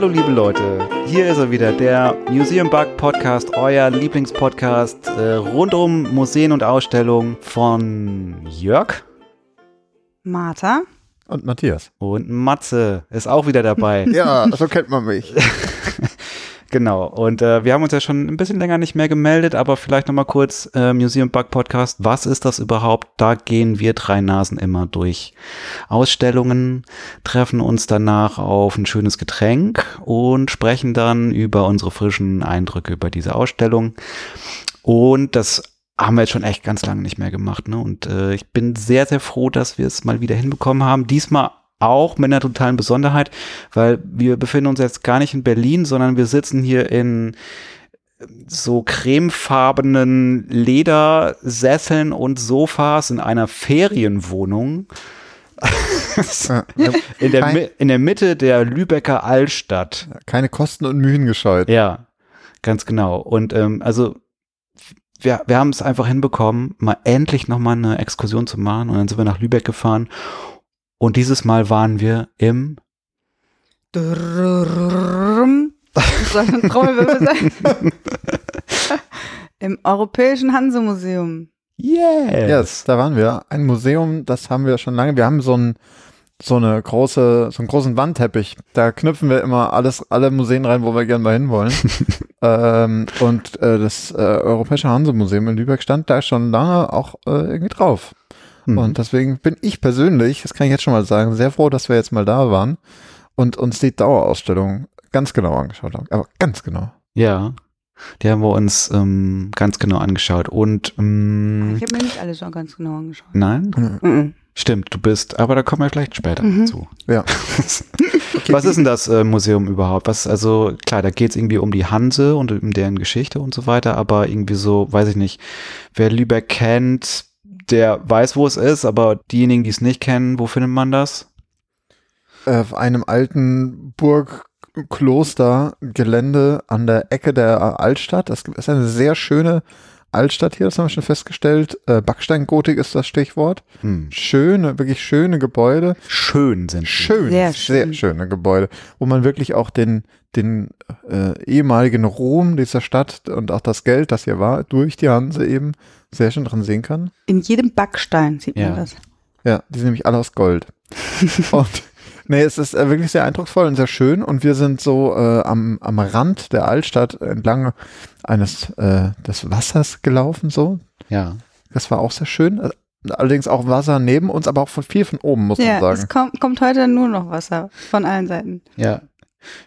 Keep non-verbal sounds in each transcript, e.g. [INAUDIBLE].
Hallo liebe Leute, hier ist er wieder, der Museum Bug Podcast, euer Lieblingspodcast äh, rund um Museen und Ausstellungen von Jörg, Martha und Matthias und Matze ist auch wieder dabei. ja, so kennt man mich. [LAUGHS] Genau, und äh, wir haben uns ja schon ein bisschen länger nicht mehr gemeldet, aber vielleicht nochmal kurz äh, Museum Bug Podcast, was ist das überhaupt? Da gehen wir drei Nasen immer durch Ausstellungen, treffen uns danach auf ein schönes Getränk und sprechen dann über unsere frischen Eindrücke über diese Ausstellung. Und das haben wir jetzt schon echt ganz lange nicht mehr gemacht. Ne? Und äh, ich bin sehr, sehr froh, dass wir es mal wieder hinbekommen haben. Diesmal auch mit einer totalen Besonderheit, weil wir befinden uns jetzt gar nicht in Berlin, sondern wir sitzen hier in so cremefarbenen Ledersesseln und Sofas in einer Ferienwohnung. [LAUGHS] in, der, in der Mitte der Lübecker Altstadt. Keine Kosten und Mühen gescheut. Ja, ganz genau. Und ähm, also wir, wir haben es einfach hinbekommen, mal endlich nochmal eine Exkursion zu machen. Und dann sind wir nach Lübeck gefahren und dieses Mal waren wir im Im Europäischen Hanse-Museum. Yes. yes, da waren wir. Ein Museum, das haben wir schon lange. Wir haben so ein so eine große, so einen großen Wandteppich. Da knüpfen wir immer alles, alle Museen rein, wo wir gerne mal hinwollen. ähm, und äh, das äh, Europäische Hanse-Museum in Lübeck stand da schon lange auch äh, irgendwie drauf. Mhm. Und deswegen bin ich persönlich, das kann ich jetzt schon mal sagen, sehr froh, dass wir jetzt mal da waren und uns die Dauerausstellung ganz genau angeschaut haben. Aber ganz genau. Ja. Die haben wir uns ähm, ganz genau angeschaut. Und ähm, Ich habe mir nicht alles so ganz genau angeschaut. nein, Mhm. stimmt, du bist, aber da kommen wir gleich später Mhm. zu. Ja. [LAUGHS] Was ist denn das äh, Museum überhaupt? Was, also klar, da geht es irgendwie um die Hanse und um deren Geschichte und so weiter, aber irgendwie so, weiß ich nicht, wer Lübeck kennt, der weiß, wo es ist, aber diejenigen, die es nicht kennen, wo findet man das? Äh, auf einem alten Burgklostergelände an der Ecke der Altstadt. Das ist eine sehr schöne Altstadt hier, das haben wir schon festgestellt. Äh, Backsteingotik ist das Stichwort. Hm. Schöne, wirklich schöne Gebäude. Schön sind sie. Schön, Sehr sehr, schön. schöne Gebäude, wo man wirklich auch den, den äh, ehemaligen Ruhm dieser Stadt und auch das Geld, das hier war, durch die Hanse eben sehr schön dran sehen kann. In jedem Backstein sieht Ja. man das. Ja, die sind nämlich alle aus Gold. [LAUGHS] und nee, es ist äh, wirklich sehr eindrucksvoll und sehr schön. Und wir sind so äh, am, am Rand der Altstadt entlang eines äh, des Wassers gelaufen, so. Ja. Das war auch sehr schön. Äh, Allerdings auch Wasser neben uns, aber auch von viel von oben, muss Ja, man es sagen. kommt, kommt heute nur noch Wasser von allen Seiten. Ja.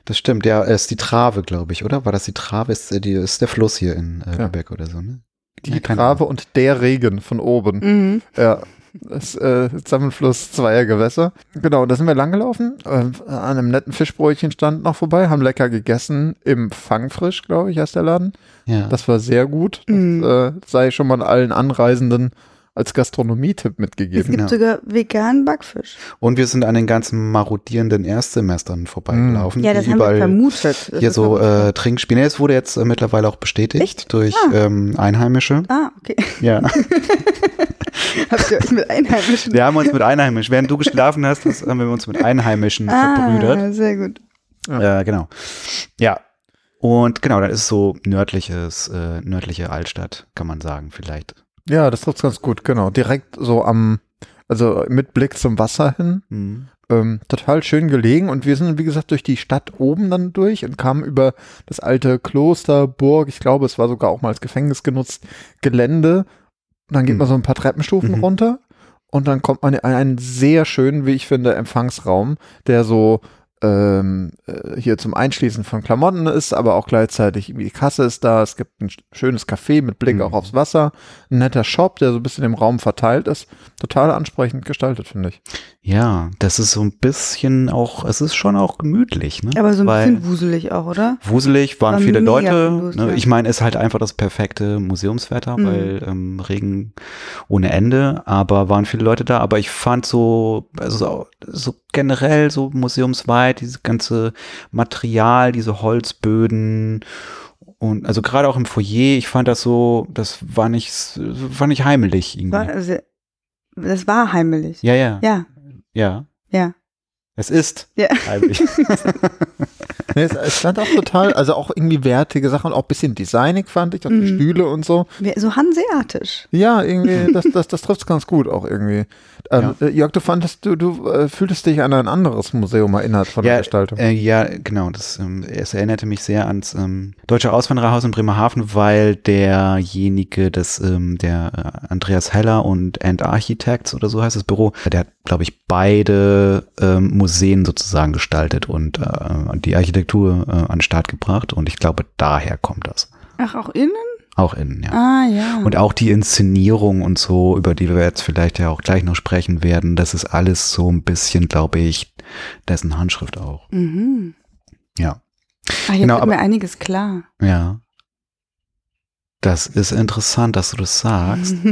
Das stimmt, ja, ist die Trave, glaube ich, oder? War das die Trave? Ist, äh, die, ist der Fluss hier in äh, Ja. Lübeck oder so, ne? Die Trave und der Regen von oben. Mhm. Ja. Das äh, Zusammenfluss zweier Gewässer. Genau, da sind wir langgelaufen. Äh, an einem netten Fischbrötchen stand noch vorbei, haben lecker gegessen. Im Fangfrisch, glaube ich, heißt der Laden. Ja. Das war sehr gut. Das Mhm. äh, sei schon mal allen Anreisenden als Gastronomie-Tipp Es mitgegeben. gibt Ja. sogar veganen Backfisch. Und wir sind an den ganzen marodierenden Erstsemestern vorbeigelaufen. Ja, das die haben wir vermutet. Das hier so vermutet. äh, Trinkspiele. Es wurde jetzt äh, mittlerweile auch bestätigt Echt? durch Ah. ähm, Einheimische. ah, okay. Ja. [LAUGHS] Habt ihr euch mit Einheimischen Wir haben uns mit Einheimischen, während du geschlafen hast, das haben wir uns mit Einheimischen verbrüdert. Ah, sehr gut. Äh, genau. Ja. Und genau, dann ist so nördliches, äh, nördliche Altstadt, kann man sagen, vielleicht. Ja, das trifft ganz gut, genau. Direkt so am, also mit Blick zum Wasser hin. Mhm. Ähm, total schön gelegen und wir sind, wie gesagt, durch die Stadt oben dann durch und kamen über das alte Kloster, Burg, ich glaube, es war sogar auch mal als Gefängnis genutzt, Gelände. Und dann geht Mhm. man so ein paar Treppenstufen Mhm. runter und dann kommt man in einen sehr schönen, wie ich finde, Empfangsraum, der so ähm, äh, hier zum Einschließen von Klamotten ist, aber auch gleichzeitig die Kasse ist da, es gibt ein sch- schönes Café mit Blick Mhm. auch aufs Wasser, ein netter Shop, der so ein bisschen im Raum verteilt ist. Total ansprechend gestaltet, finde ich. Ja, das ist so ein bisschen auch, es ist schon auch gemütlich, ne? Aber so ein Weil bisschen wuselig auch, oder? Wuselig waren War viele Leute. los, ne? ja. Ich meine, ist halt einfach das perfekte Museumswetter, Mhm. weil ähm, Regen ohne Ende, aber waren viele Leute da. Aber ich fand so, also so, so generell so museumsweit, dieses ganze Material, diese Holzböden und also gerade auch im Foyer, ich fand das so, das war nicht, war nicht heimelig irgendwie. War, also, das war heimelig. ja, ja, Ja, ja. ja. Es ist Ja. heimlich. [LAUGHS] Nee, es, es stand auch total, also auch irgendwie wertige Sachen, auch ein bisschen designig fand ich, und die Mhm. Stühle und so. So hanseatisch. Ja, irgendwie, das, das, das trifft ganz gut auch irgendwie. Ähm, äh, Jörg, du fandest, du, du äh, fühltest dich an ein anderes Museum erinnert von der Ja, Gestaltung. äh, ja, genau. Das, ähm, es erinnerte mich sehr ans ähm, Deutsche Auswandererhaus in Bremerhaven, weil derjenige, das, ähm, der äh, Andreas Heller und And Architects oder so heißt das Büro, der hat, glaube ich, beide ähm, Museen sozusagen gestaltet und äh, die Architektur äh, an den Start gebracht. Und ich glaube, daher kommt das. Ach, auch innen? Auch innen, ja. Ah, ja. Und auch die Inszenierung und so, über die wir jetzt vielleicht ja auch gleich noch sprechen werden, das ist alles so ein bisschen, glaube ich, dessen Handschrift auch. mhm. Ja. Ah, hier Genau, wird aber- mir einiges klar. Ja. Das ist interessant, dass du das sagst. [LAUGHS]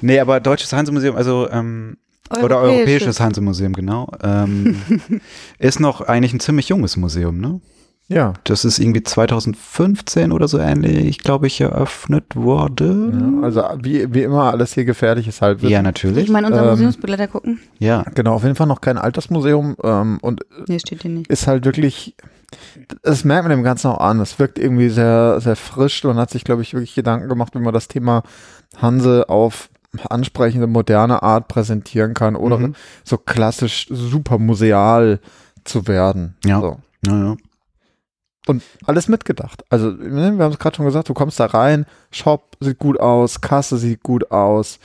nee, aber Deutsches Hansemuseum, also ähm, oder Europäisches Hansemuseum, genau, ähm, [LAUGHS] ist noch eigentlich ein ziemlich junges Museum, ne? Ja. Das ist irgendwie 2015 oder so ähnlich, glaube ich, eröffnet wurde. ja. Also wie, wie immer alles hier gefährliches Halbwissen. Ja, Ich natürlich. meine, unser Ähm, Museumsbegleiter gucken? Ja. Genau, auf jeden Fall noch kein Altersmuseum ähm, und Nee, steht hier nicht. ist halt wirklich, das merkt man dem Ganzen auch an. Es wirkt irgendwie sehr, sehr frisch. Man hat sich, glaube ich, wirklich Gedanken gemacht, wie man das Thema Hanse auf ansprechende, moderne Art präsentieren kann oder Mhm. so klassisch super museal zu werden. Ja. So. Ja, ja. Und alles mitgedacht. Also, ne, wir haben es gerade schon gesagt, du kommst da rein, Shop sieht gut aus, Kasse sieht gut aus,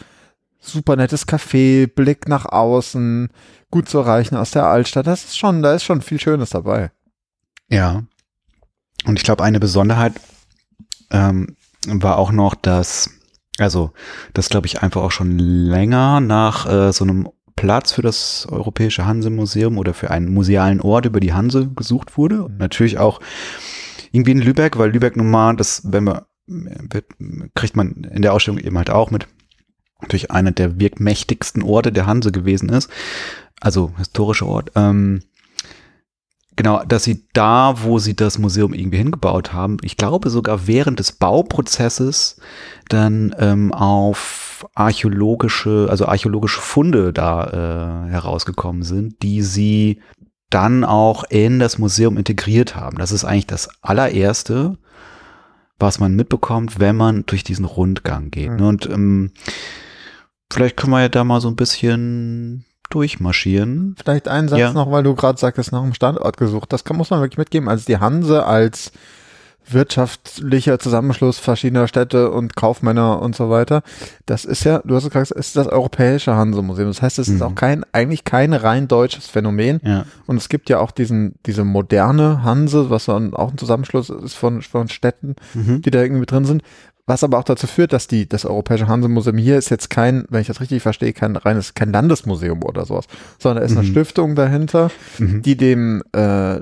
super nettes Café, Blick nach außen, gut zu erreichen aus der Altstadt. Das ist schon, da ist schon viel Schönes dabei. Ja. Und ich glaube, eine Besonderheit ähm, war auch noch, dass, also das glaube ich einfach auch schon länger nach äh, so einem Platz für das Europäische Hanse-Museum oder für einen musealen Ort über die Hanse gesucht wurde. Und natürlich auch irgendwie in Lübeck, weil Lübeck nun mal, das, wenn man, wird, kriegt man in der Ausstellung eben halt auch mit, natürlich einer der wirkmächtigsten Orte der Hanse gewesen ist. Also historischer Ort. Ähm, Genau, dass sie da, wo sie das Museum irgendwie hingebaut haben, ich glaube sogar während des Bauprozesses dann ähm, auf archäologische, also archäologische Funde da äh, herausgekommen sind, die sie dann auch in das Museum integriert haben. Das ist eigentlich das allererste, was man mitbekommt, wenn man durch diesen Rundgang geht. Mhm. Ne? Und ähm, vielleicht können wir ja da mal so ein bisschen durchmarschieren. Vielleicht einen Satz Ja. noch, weil du gerade sagtest, nach einem Standort gesucht. Das kann, muss man wirklich mitgeben. Also die Hanse als wirtschaftlicher Zusammenschluss verschiedener Städte und Kaufmänner und so weiter. Das ist ja, du hast es gesagt, es ist das europäische Hanse-Museum. Das heißt, es ist Mhm. auch kein, eigentlich kein rein deutsches Phänomen. Ja. Und es gibt ja auch diesen, diese moderne Hanse, was dann auch ein Zusammenschluss ist von, von Städten, Mhm. die da irgendwie drin sind. Was aber auch dazu führt, dass die, das Europäische Hansemuseum hier ist jetzt kein, wenn ich das richtig verstehe, kein reines, kein Landesmuseum oder sowas, sondern da ist eine Mhm. Stiftung dahinter, Mhm. die dem, äh, äh,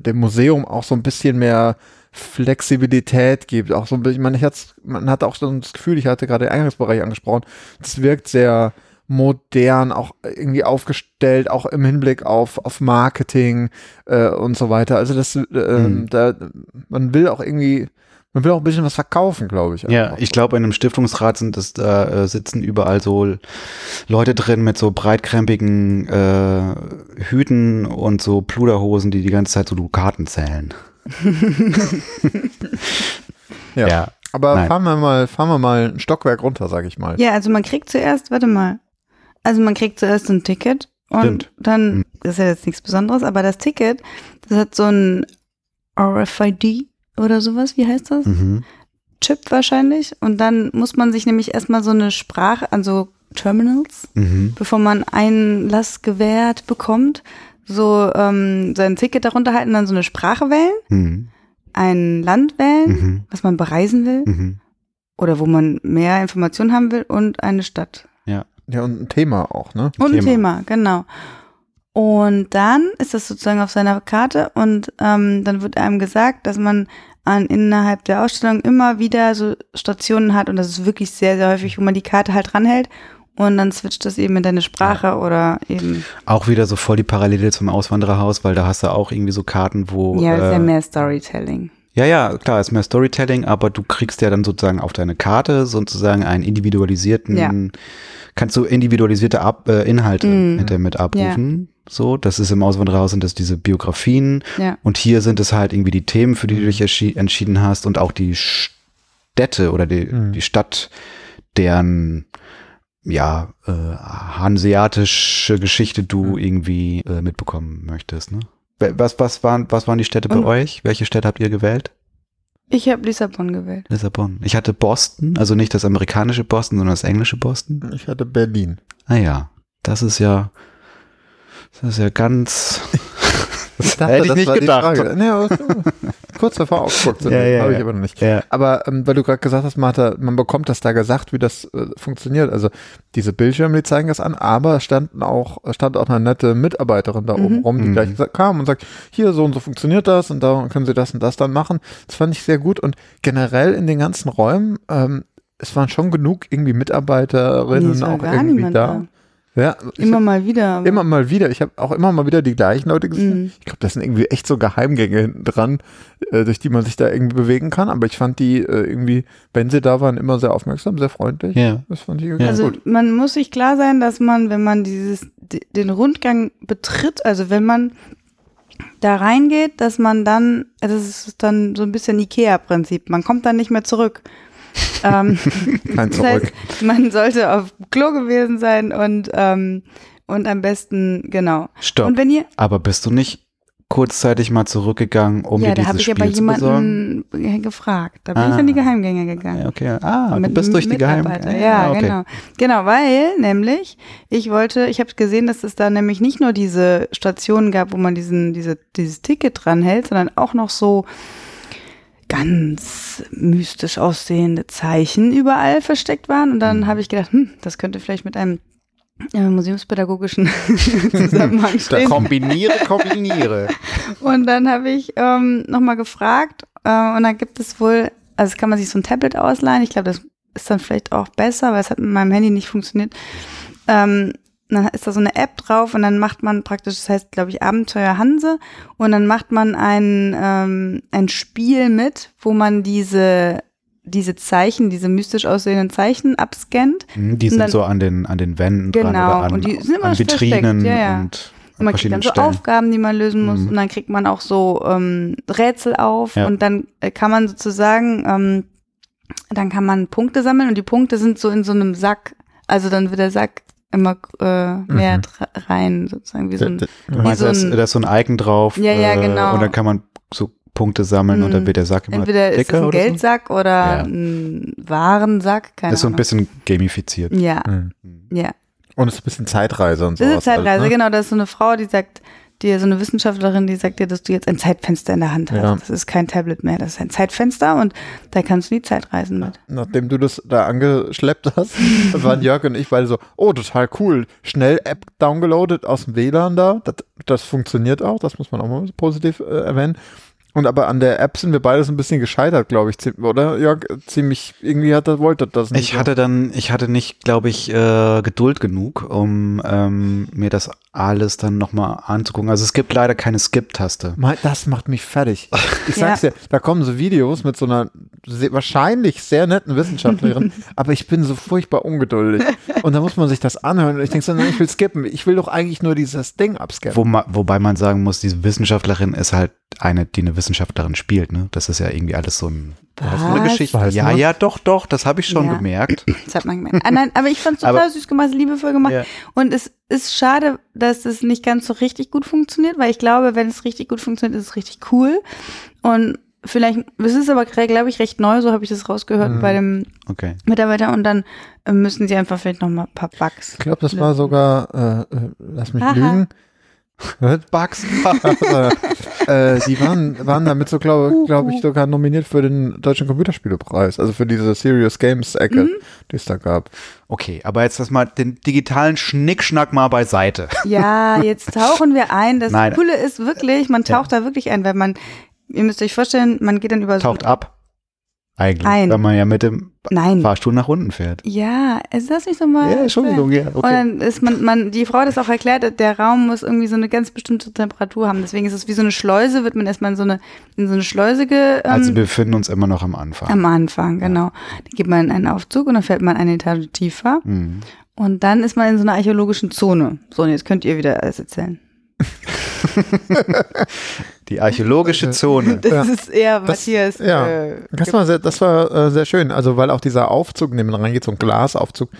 dem Museum auch so ein bisschen mehr Flexibilität gibt. Auch so ein bisschen, man, ich hat's, man hat auch so das Gefühl, ich hatte gerade den Eingangsbereich angesprochen, es wirkt sehr modern, auch irgendwie aufgestellt, auch im Hinblick auf, auf Marketing äh, und so weiter. Also das, äh, Mhm. da, man will auch irgendwie, man will auch ein bisschen was verkaufen, glaube ich. Ja, ich glaube, in einem Stiftungsrat sind es, da äh, sitzen überall so Leute drin mit so breitkrempigen äh, Hüten und so Pluderhosen, die die ganze Zeit so Dukaten zählen. [LAUGHS] Ja. Aber Nein. fahren wir mal, fahren wir mal ein Stockwerk runter, sage ich mal. Ja, also man kriegt zuerst, warte mal. Also man kriegt zuerst ein Ticket und Stimmt. dann, Mhm. das ist ja jetzt nichts Besonderes, aber das Ticket, das hat so ein RFID oder sowas, wie heißt das? Mhm. Chip wahrscheinlich. Und dann muss man sich nämlich erstmal so eine Sprache, also Terminals, Mhm. bevor man Einlass gewährt bekommt, so ähm, sein Ticket darunter halten, dann so eine Sprache wählen, Mhm. ein Land wählen, Mhm. was man bereisen will Mhm. oder wo man mehr Informationen haben will und eine Stadt. Ja, und ein Thema auch, ne? Und ein Thema. Thema, genau. Und dann ist das sozusagen auf seiner Karte und ähm, dann wird einem gesagt, dass man an, innerhalb der Ausstellung immer wieder so Stationen hat und das ist wirklich sehr, sehr häufig, wo man die Karte halt dranhält und dann switcht das eben in deine Sprache oder eben, Auch wieder so voll die Parallele zum Auswandererhaus, weil da hast du auch irgendwie so Karten, wo ja, äh, sehr mehr Storytelling. Ja, ja, klar, ist mehr Storytelling, aber du kriegst ja dann sozusagen auf deine Karte sozusagen einen individualisierten, Ja. kannst du individualisierte Ab äh, Inhalte Mhm. hinterher mit abrufen. So, das ist im Auswanderhaus sind das diese Biografien Ja. und hier sind es halt irgendwie die Themen, für die du dich entschi- entschieden hast und auch die Städte oder die, Mhm. die Stadt, deren ja, äh, hanseatische Geschichte du Mhm. irgendwie äh, mitbekommen möchtest. Ne? Wa- Was, was, waren, was waren die Städte bei Und- euch? Welche Städte habt ihr gewählt? Ich habe Lissabon gewählt. Lissabon. Ich hatte Boston, also nicht das amerikanische Boston, sondern das englische Boston. Ich hatte Berlin. Ah ja, das ist ja, das ist ja ganz. Ich Hätte ich nicht die gedacht. Aber kurz davor sind [LAUGHS] Ja, ja, habe ich ja. aber noch nicht. Ja. Aber ähm, weil du gerade gesagt hast, Martha, man bekommt das da gesagt, wie das äh, funktioniert. Also diese Bildschirme, die zeigen das an, aber es standen auch, stand auch eine nette Mitarbeiterin da oben Mhm. rum, die Mhm. gleich gesagt, kam und sagt, hier so und so funktioniert das und da können sie das und das dann machen. Das fand ich sehr gut und generell in den ganzen Räumen, ähm, es waren schon genug irgendwie Mitarbeiterinnen Nee, auch irgendwie niemand da. Ja, Immer hab mal wieder. immer mal wieder. Ich habe auch immer mal wieder die gleichen Leute gesehen. Mhm. Ich glaube, das sind irgendwie echt so Geheimgänge hinten dran, äh, durch die man sich da irgendwie bewegen kann. Aber ich fand die äh, irgendwie, wenn sie da waren, immer sehr aufmerksam, sehr freundlich. Ja. Das fand ich irgendwie Ja. Also gut. man muss sich klar sein, dass man, wenn man dieses den Rundgang betritt, also wenn man da reingeht, dass man dann, also das ist dann so ein bisschen Ikea-Prinzip. Man kommt dann nicht mehr zurück. Ähm, [LAUGHS] Kein das Zurück. heißt, man sollte auf Klo gewesen sein und ähm, und am besten genau. Stopp. Und wenn ihr Aber bist du nicht kurzzeitig mal zurückgegangen, um ja, dir da habe dieses ich aber Spiel zu besorgen? jemanden gefragt. Da bin Ah. ich an die Geheimgänge gegangen. Ja, okay. Ah, du Mit bist einem durch die Mitarbeiter. Geheimgänge. Ja, okay. genau. Genau, weil nämlich ich wollte, ich habe gesehen, dass es da nämlich nicht nur diese Stationen gab, wo man diesen, diese, dieses Ticket dranhält, sondern auch noch so ganz mystisch aussehende Zeichen überall versteckt waren. Und dann Mhm. habe ich gedacht, hm, das könnte vielleicht mit einem äh, museumspädagogischen [LAUGHS] Zusammenhang Da stehen. Kombiniere, kombiniere. [LAUGHS] Und dann habe ich ähm, nochmal gefragt äh, und dann gibt es wohl, also kann man sich so ein Tablet ausleihen. Ich glaube, das ist dann vielleicht auch besser, weil es hat mit meinem Handy nicht funktioniert. Ähm, dann ist da so eine App drauf und dann macht man praktisch, das heißt, glaube ich, Abenteuer Hanse und dann macht man ein, ähm, ein Spiel mit, wo man diese, diese Zeichen, diese mystisch aussehenden Zeichen abscannt Hm, Die Und sind dann- so an den, an den Wänden dran Genau, oder an, und die sind immer an Vitrinen ja, ja. und Und an man kriegt dann so Stellen. Aufgaben, die man lösen muss Mhm. und dann kriegt man auch so ähm, Rätsel auf Ja. und dann äh, kann man sozusagen, ähm, dann kann man Punkte sammeln und die Punkte sind so in so einem Sack, also dann wird der Sack immer äh, mehr Mhm. rein, sozusagen wie so ein, Du wie meinst, so da ist, ein- da ist so ein Icon drauf. Ja, ja, äh, genau. Und dann kann man so Punkte sammeln und Mhm. dann wird der Sack immer entweder ist dicker das ein oder so. Geldsack oder Ja. ein Warensack, keine Das ist so ein Ahnung. bisschen gamifiziert. ja, Mhm. ja. Und es ist ein bisschen Zeitreise und so. Das ist Zeitreise, genau. Das ist so eine Frau, die sagt dir, so eine Wissenschaftlerin, die sagt dir, dass du jetzt ein Zeitfenster in der Hand hast. Ja. Das ist kein Tablet mehr, das ist ein Zeitfenster und da kannst du die Zeit reisen mit. Nachdem du das da angeschleppt hast, [LAUGHS] waren Jörg und ich beide so, oh, total cool. Schnell App downgeloadet aus dem WLAN da. Das, das funktioniert auch, das muss man auch mal positiv äh, erwähnen. Und aber an der App sind wir beide so ein bisschen gescheitert, glaube ich, oder Jörg? Ziemlich, irgendwie hat das, wollte das nicht. Ich so. hatte dann, ich hatte nicht, glaube ich, äh, Geduld genug, um ähm, mir das alles dann nochmal anzugucken. Also es gibt leider keine Skip-Taste. Das macht mich fertig. Ich Ja. sag's dir, da kommen so Videos mit so einer sehr, wahrscheinlich sehr netten Wissenschaftlerin, [LAUGHS] aber ich bin so furchtbar ungeduldig. Und da muss man sich das anhören und ich denke so, nein, ich will skippen. Ich will doch eigentlich nur dieses Ding abscannen. Wo ma, wobei man sagen muss, diese Wissenschaftlerin ist halt eine, die eine Wissenschaftlerin spielt. Ne? Das ist ja irgendwie alles so ein, eine Geschichte. Weiß Ja, man? ja, doch, doch, das habe ich schon Ja. gemerkt. [CLEARS THROAT] Das hat man gemerkt. Ah, nein, aber ich fand es total Aber- süß gemacht, liebevoll gemacht. Ja. Und es ist schade, dass es nicht ganz so richtig gut funktioniert, weil ich glaube, wenn es richtig gut funktioniert, ist es richtig cool. Und vielleicht, es ist aber, glaube ich, recht neu, so habe ich das rausgehört Mhm. bei dem Okay. Mitarbeiter. Und dann äh, müssen sie einfach vielleicht noch mal ein paar Bugs. Ich glaube, das war sogar, äh, äh, lass mich Aha. lügen. [LAUGHS] Bugs. [LAUGHS] [LAUGHS] äh, die waren, waren damit so, glaube glaub ich, sogar nominiert für den Deutschen Computerspielepreis, also für diese Serious Games Ecke, Mhm. die es da gab. Okay, aber jetzt das mal den digitalen Schnickschnack mal beiseite. Ja, [LAUGHS] jetzt tauchen wir ein. Das Nein. Coole ist wirklich, man taucht da wirklich ein, weil man, ihr müsst euch vorstellen, man geht dann über so Taucht ab. Eigentlich, Ein. weil man ja mit dem Nein. Fahrstuhl nach unten fährt. Ja, es lass mich doch mal. Ja, Entschuldigung, ja, Und okay. dann ist man, man, die Frau hat das auch erklärt, der Raum muss irgendwie so eine ganz bestimmte Temperatur haben. Deswegen ist es wie so eine Schleuse, wird man erstmal in so eine, in so eine Schleuse ge, ähm, Also wir befinden uns immer noch am Anfang. am Anfang, genau. Dann geht man in einen Aufzug und dann fährt man eine Etage tiefer. Mhm. Und dann ist man in so einer archäologischen Zone. So, und jetzt könnt ihr wieder alles erzählen. [LAUGHS] Die archäologische Zone. Das Ja. ist eher Das- Matthias. ja. Äh, Das war sehr, das war äh, sehr schön. Also weil auch dieser Aufzug, in den man reingeht, so ein Glasaufzug,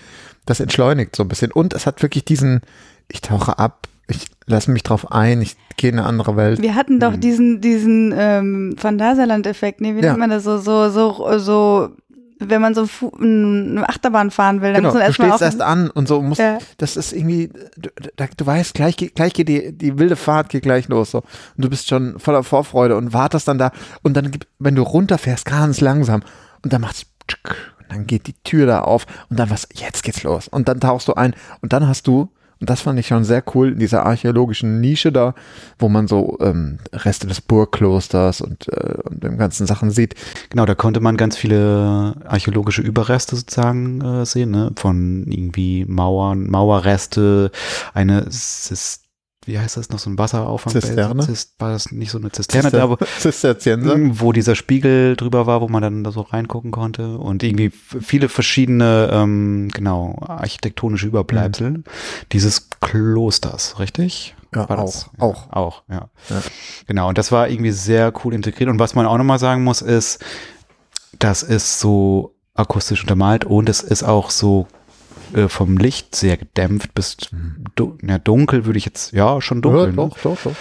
das entschleunigt so ein bisschen. Und es hat wirklich diesen, ich tauche ab, ich lasse mich drauf ein, ich gehe in eine andere Welt. wir hatten doch Mhm. diesen, diesen ähm, Phantasialand-Effekt, ne? Wie Ja. nennt man das so, so, so, so, wenn man so eine Achterbahn fahren will, dann Genau, muss man du erstmal stehst auf. erst an und so musst, Ja. das ist irgendwie, du, du, du weißt, gleich, geht- gleich geht die, die wilde Fahrt geht gleich los so. Und du bist schon voller Vorfreude und wartest dann da und dann, wenn du runterfährst, ganz langsam und dann macht's und dann geht die Tür da auf und dann was, jetzt geht's los und dann tauchst du ein und dann hast du, und das fand ich schon sehr cool, in dieser archäologischen Nische da, wo man so ähm, Reste des Burgklosters und, äh, und dem ganzen Sachen sieht. Genau, da konnte man ganz viele archäologische Überreste sozusagen äh, sehen, ne? Von irgendwie Mauern, Mauerreste, eine Sis, wie heißt das noch, so ein Wasserauffang? Zisterne? Zist, war das nicht so eine Zisterne da, wo, [LAUGHS] Zisterzienser. wo dieser Spiegel drüber war, wo man dann da so reingucken konnte und irgendwie viele verschiedene, ähm, genau, architektonische Überbleibsel dieses Klosters, richtig? Ja, War auch, das? auch. Ja, auch, ja. Ja. Genau, und das war irgendwie sehr cool integriert. Und was man auch nochmal sagen muss, ist, das ist so akustisch untermalt und es ist auch so äh, vom Licht sehr gedämpft bis du, ja, dunkel, würde ich jetzt, ja, schon dunkel. Ja, ne? doch, doch, doch.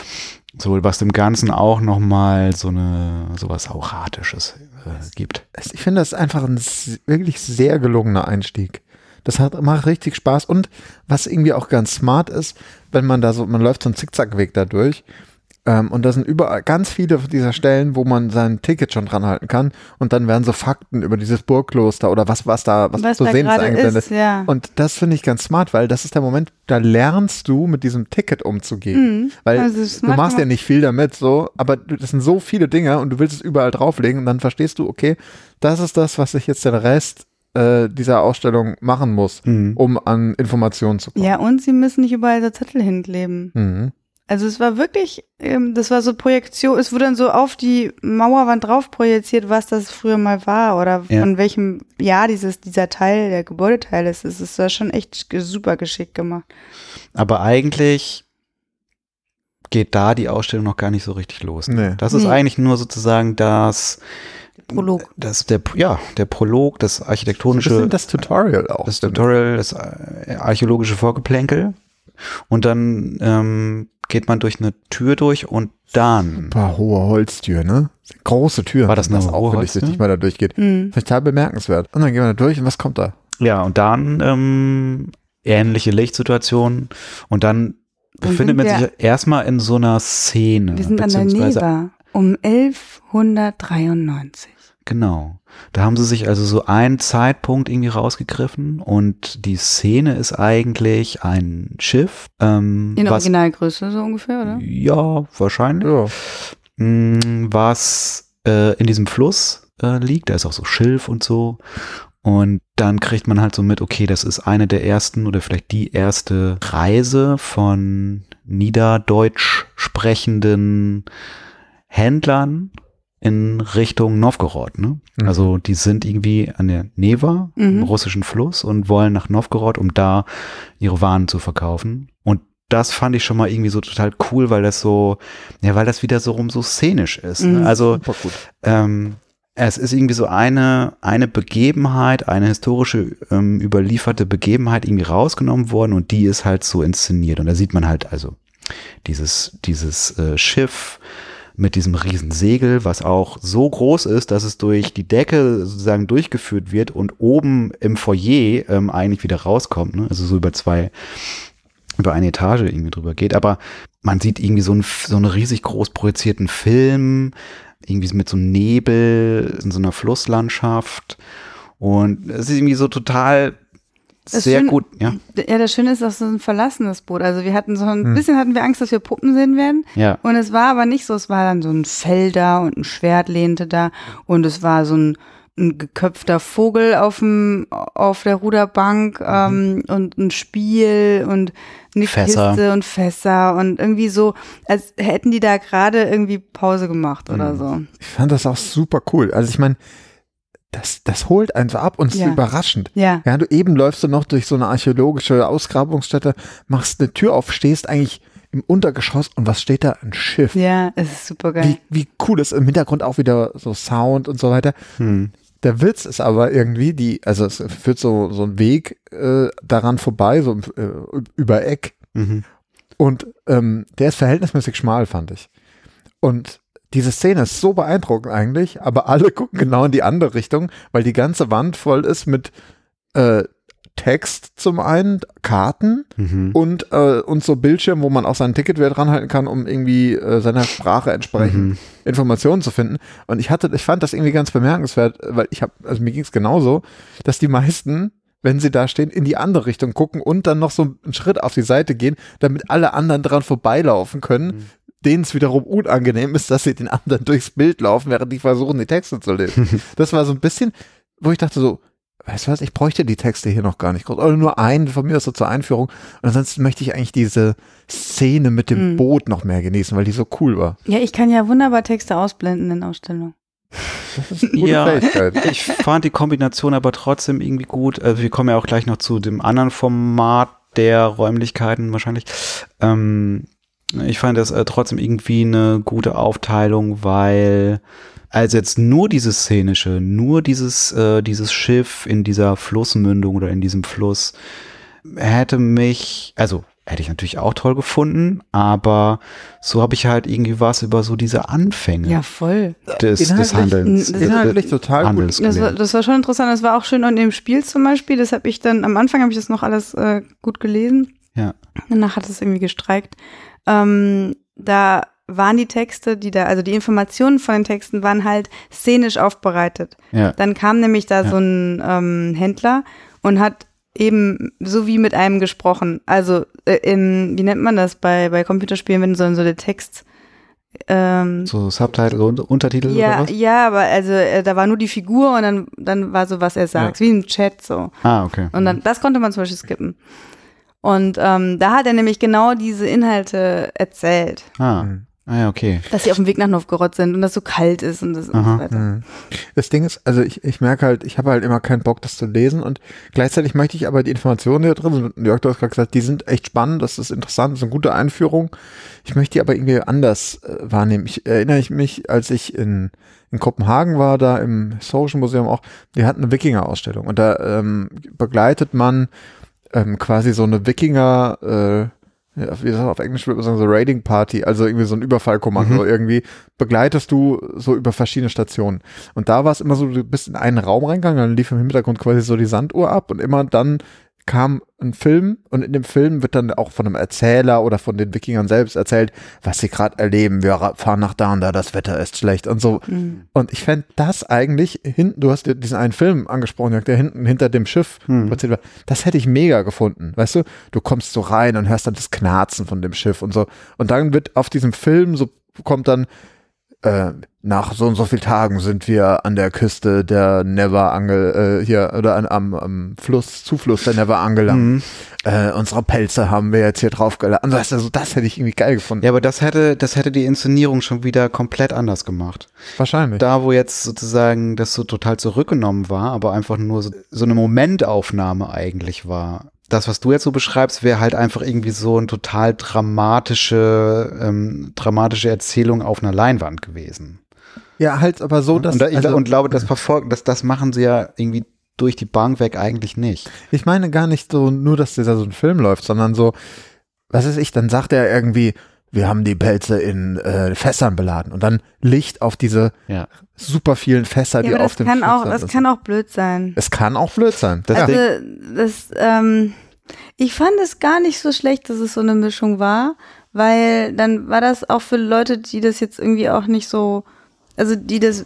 So, was dem Ganzen auch nochmal so eine, sowas Auratisches äh, gibt. Ich finde, das ist einfach ein wirklich sehr gelungener Einstieg. Das hat, macht richtig Spaß und was irgendwie auch ganz smart ist, wenn man da so, man läuft so einen Zickzackweg da durch ähm, und da sind überall ganz viele dieser Stellen, wo man sein Ticket schon dran halten kann und dann werden so Fakten über dieses Burgkloster oder was, was da, was, was zu da sehen ist eingeblendet. ist, ja. Und das finde ich ganz smart, weil das ist der Moment, da lernst du mit diesem Ticket umzugehen. Mhm. Weil Also du machst ja nicht viel damit, so, aber du- das sind so viele Dinge und du willst es überall drauflegen und dann verstehst du, okay, das ist das, was ich jetzt den Rest äh, dieser Ausstellung machen muss, Mhm. um an Informationen zu kommen. Ja, und sie müssen nicht überall so Zettel hinkleben. Mhm. Also es war wirklich, ähm, das war so Projektion, es wurde dann so auf die Mauerwand drauf projiziert, was das früher mal war oder Ja. von welchem Jahr dieses, dieser Teil, der Gebäudeteil ist. Es ist da schon echt super geschickt gemacht. Aber eigentlich geht da die Ausstellung noch gar nicht so richtig los. Nee. Das ist Nee. eigentlich nur sozusagen das Prolog. Das der ja der Prolog, das architektonische, bisschen das Tutorial auch. das. Tutorial, das äh, archäologische Vorgeplänkel und dann ähm, geht man durch eine Tür durch und dann Ein paar hohe Holztüren, ne? Große Türen. War das eine auch, hohe wenn ich Holztür? richtig mal da durchgeht. Mhm. Total bemerkenswert. Und dann gehen wir da durch und was kommt da? ja und dann ähm, ähnliche Lichtsituationen und dann befindet man sich erstmal in so einer Szene Wir sind an der beziehungsweise Neva um 1193. Genau. Da haben sie sich also so einen Zeitpunkt irgendwie rausgegriffen und die Szene ist eigentlich ein Schiff. Ähm, In was, Originalgröße so ungefähr, oder? Ja, wahrscheinlich. Ja. Mm, Was äh, in diesem Fluss äh, liegt. Da ist auch so Schilf und so. Und dann kriegt man halt so mit, okay, das ist eine der ersten oder vielleicht die erste Reise von niederdeutsch sprechenden Händlern in Richtung Novgorod. Ne? Mhm. Also die sind irgendwie an der Neva, im Mhm. russischen Fluss, und wollen nach Novgorod, um da ihre Waren zu verkaufen. Und das fand ich schon mal irgendwie so total cool, weil das so, ja, weil das wieder so rum so szenisch ist. Ne? Mhm. Also Super gut. ähm, es ist irgendwie so eine, eine Begebenheit, eine historische ähm, überlieferte Begebenheit irgendwie rausgenommen worden und die ist halt so inszeniert. Und da sieht man halt also dieses, dieses äh, Schiff mit diesem riesen Segel, was auch so groß ist, dass es durch die Decke sozusagen durchgeführt wird und oben im Foyer ähm, eigentlich wieder rauskommt. Ne? Also so über zwei, über eine Etage irgendwie drüber geht. Aber man sieht irgendwie so, ein, so einen riesig groß projizierten Film, irgendwie mit so einem Nebel in so einer Flusslandschaft. Und es ist irgendwie so total Das sehr Schöne- gut, ja. Ja, das Schöne ist, dass es ein verlassenes Boot. Also wir hatten so ein Hm. bisschen hatten wir Angst, dass wir Puppen sehen werden. Ja. Und es war aber nicht so. Es war dann so ein Fell da und ein Schwert lehnte da. Und es war so ein ein geköpfter Vogel auf dem auf der Ruderbank Mhm. ähm, und ein Spiel und eine Fässer. Kiste und Fässer und irgendwie so, als hätten die da gerade irgendwie Pause gemacht oder Mhm. so. Ich fand das auch super cool. Also ich meine, das, das holt einen so ab und ist Ja. überraschend. Ja. Ja, du eben läufst du noch durch so eine archäologische Ausgrabungsstätte, machst eine Tür auf, stehst eigentlich im Untergeschoss und was steht da? Ein Schiff. Ja, es ist super geil. Wie, wie cool ist im Hintergrund auch wieder so Sound und so weiter. Hm. Der Witz ist aber irgendwie, die, also es führt so, so ein Weg äh, daran vorbei, so äh, über Eck. Mhm. Und ähm, der ist verhältnismäßig schmal, fand ich. Und diese Szene ist so beeindruckend eigentlich, aber alle [LAUGHS] gucken genau in die andere Richtung, weil die ganze Wand voll ist mit äh, Text zum einen, Karten Mhm. und, äh, und so Bildschirm, wo man auch sein Ticket wieder dranhalten kann, um irgendwie äh, seiner Sprache entsprechend Mhm. Informationen zu finden. Und ich hatte, ich fand das irgendwie ganz bemerkenswert, weil ich habe, also mir ging es genauso, dass die meisten, wenn sie da stehen, in die andere Richtung gucken und dann noch so einen Schritt auf die Seite gehen, damit alle anderen dran vorbeilaufen können. Mhm. Denen es wiederum unangenehm ist, dass sie den anderen durchs Bild laufen, während die versuchen, die Texte zu lesen. [LAUGHS] das war so ein bisschen, wo ich dachte so, weißt du was, ich bräuchte die Texte hier noch gar nicht groß. Oder nur einen von mir aus so zur Einführung. Und ansonsten möchte ich eigentlich diese Szene mit dem Mhm. Boot noch mehr genießen, weil die so cool war. Ja, ich kann ja wunderbar Texte ausblenden in Ausstellungen. Das ist eine gute Ja. Fähigkeit. Ich fand die Kombination aber trotzdem irgendwie gut. Also wir kommen ja auch gleich noch zu dem anderen Format der Räumlichkeiten wahrscheinlich. Ähm, ich fand das äh, trotzdem irgendwie eine gute Aufteilung, weil also jetzt nur dieses szenische, nur dieses äh, dieses Schiff in dieser Flussmündung oder in diesem Fluss hätte mich, also hätte ich natürlich auch toll gefunden, aber so habe ich halt irgendwie was über so diese Anfänge Ja, voll. des, des Handelns. das- Inhaltlich total gut. Handels Das war, das war schon interessant. Das war auch schön und im Spiel zum Beispiel, das habe ich dann, am Anfang habe ich das noch alles äh, gut gelesen. Ja. Danach hat es irgendwie gestreikt. Ähm, da waren die Texte, die da, also die Informationen von den Texten waren halt szenisch aufbereitet. Ja. Dann kam nämlich da Ja. so ein ähm, Händler und hat eben so wie mit einem gesprochen. Also äh, im, wie nennt man das bei, bei Computerspielen, wenn so, so der Text ähm, So Subtitle und Untertitel ja, oder was? ja, aber also äh, da war nur die Figur und dann, dann war so, was er sagt, wie im Chat so. Ah, okay. Und dann, das konnte man zum Beispiel skippen. Und ähm, da hat er nämlich genau diese Inhalte erzählt, Ah, ah ja, okay. dass sie auf dem Weg nach Novgorod sind und dass so kalt ist und, das und so weiter. Mhm. Das Ding ist, also ich, ich merke halt, ich habe halt immer keinen Bock, das zu lesen und gleichzeitig möchte ich aber die Informationen, die da drin sind, Jörg, du hast gerade gesagt, die sind echt spannend, das ist interessant, das ist eine gute Einführung. Ich möchte die aber irgendwie anders äh, wahrnehmen. Ich erinnere ich mich, als ich in, in Kopenhagen war, da im Social Museum auch, die hatten eine Wikinger-Ausstellung und da ähm, begleitet man ähm, quasi so eine Wikinger, äh, wie sagt man auf Englisch würde man sagen, so Raiding Party, also irgendwie so ein Überfallkommando Mhm. irgendwie, begleitest du so über verschiedene Stationen. Und da war es immer so, du bist in einen Raum reingegangen, dann lief im Hintergrund quasi so die Sanduhr ab und immer dann kam ein Film und in dem Film wird dann auch von einem Erzähler oder von den Wikingern selbst erzählt, was sie gerade erleben. Wir fahren nach da und da, das Wetter ist schlecht und so. Mhm. Und ich fände das eigentlich hinten, du hast dir diesen einen Film angesprochen, der hinten hinter dem Schiff Hm. war. Das hätte ich mega gefunden. Weißt du, du kommst so rein und hörst dann das Knarzen von dem Schiff und so. Und dann wird auf diesem Film so kommt dann äh, nach so und so vielen Tagen sind wir an der Küste der Never Angel äh, hier oder an, am, am Fluss, Zufluss der Never angelangt. Mhm. Äh, unsere Pelze haben wir jetzt hier drauf geladen. Also, also das hätte ich irgendwie geil gefunden. Ja, aber das hätte, das hätte die Inszenierung schon wieder komplett anders gemacht. Wahrscheinlich. Da, wo jetzt sozusagen das so total zurückgenommen war, aber einfach nur so, so eine Momentaufnahme eigentlich war. Das, was du jetzt so beschreibst, wäre halt einfach irgendwie so eine total dramatische, ähm, dramatische Erzählung auf einer Leinwand gewesen. Ja, halt aber so, dass und, da, ich also, und glaube, das verfolgen, das, das machen sie ja irgendwie durch die Bank weg eigentlich nicht. Ich meine gar nicht so nur, dass dieser so ein Film läuft, sondern so, was ist ich, dann sagt er irgendwie, wir haben die Pelze in äh, Fässern beladen und dann Licht auf diese Ja. super vielen Fässer, Ja, die aber auf das dem kann auch, sind. das kann auch blöd sein. es kann auch blöd sein. Das Also, Ding- das, ähm, ich fand es gar nicht so schlecht, dass es so eine Mischung war, weil dann war das auch für Leute, die das jetzt irgendwie auch nicht so, also die das,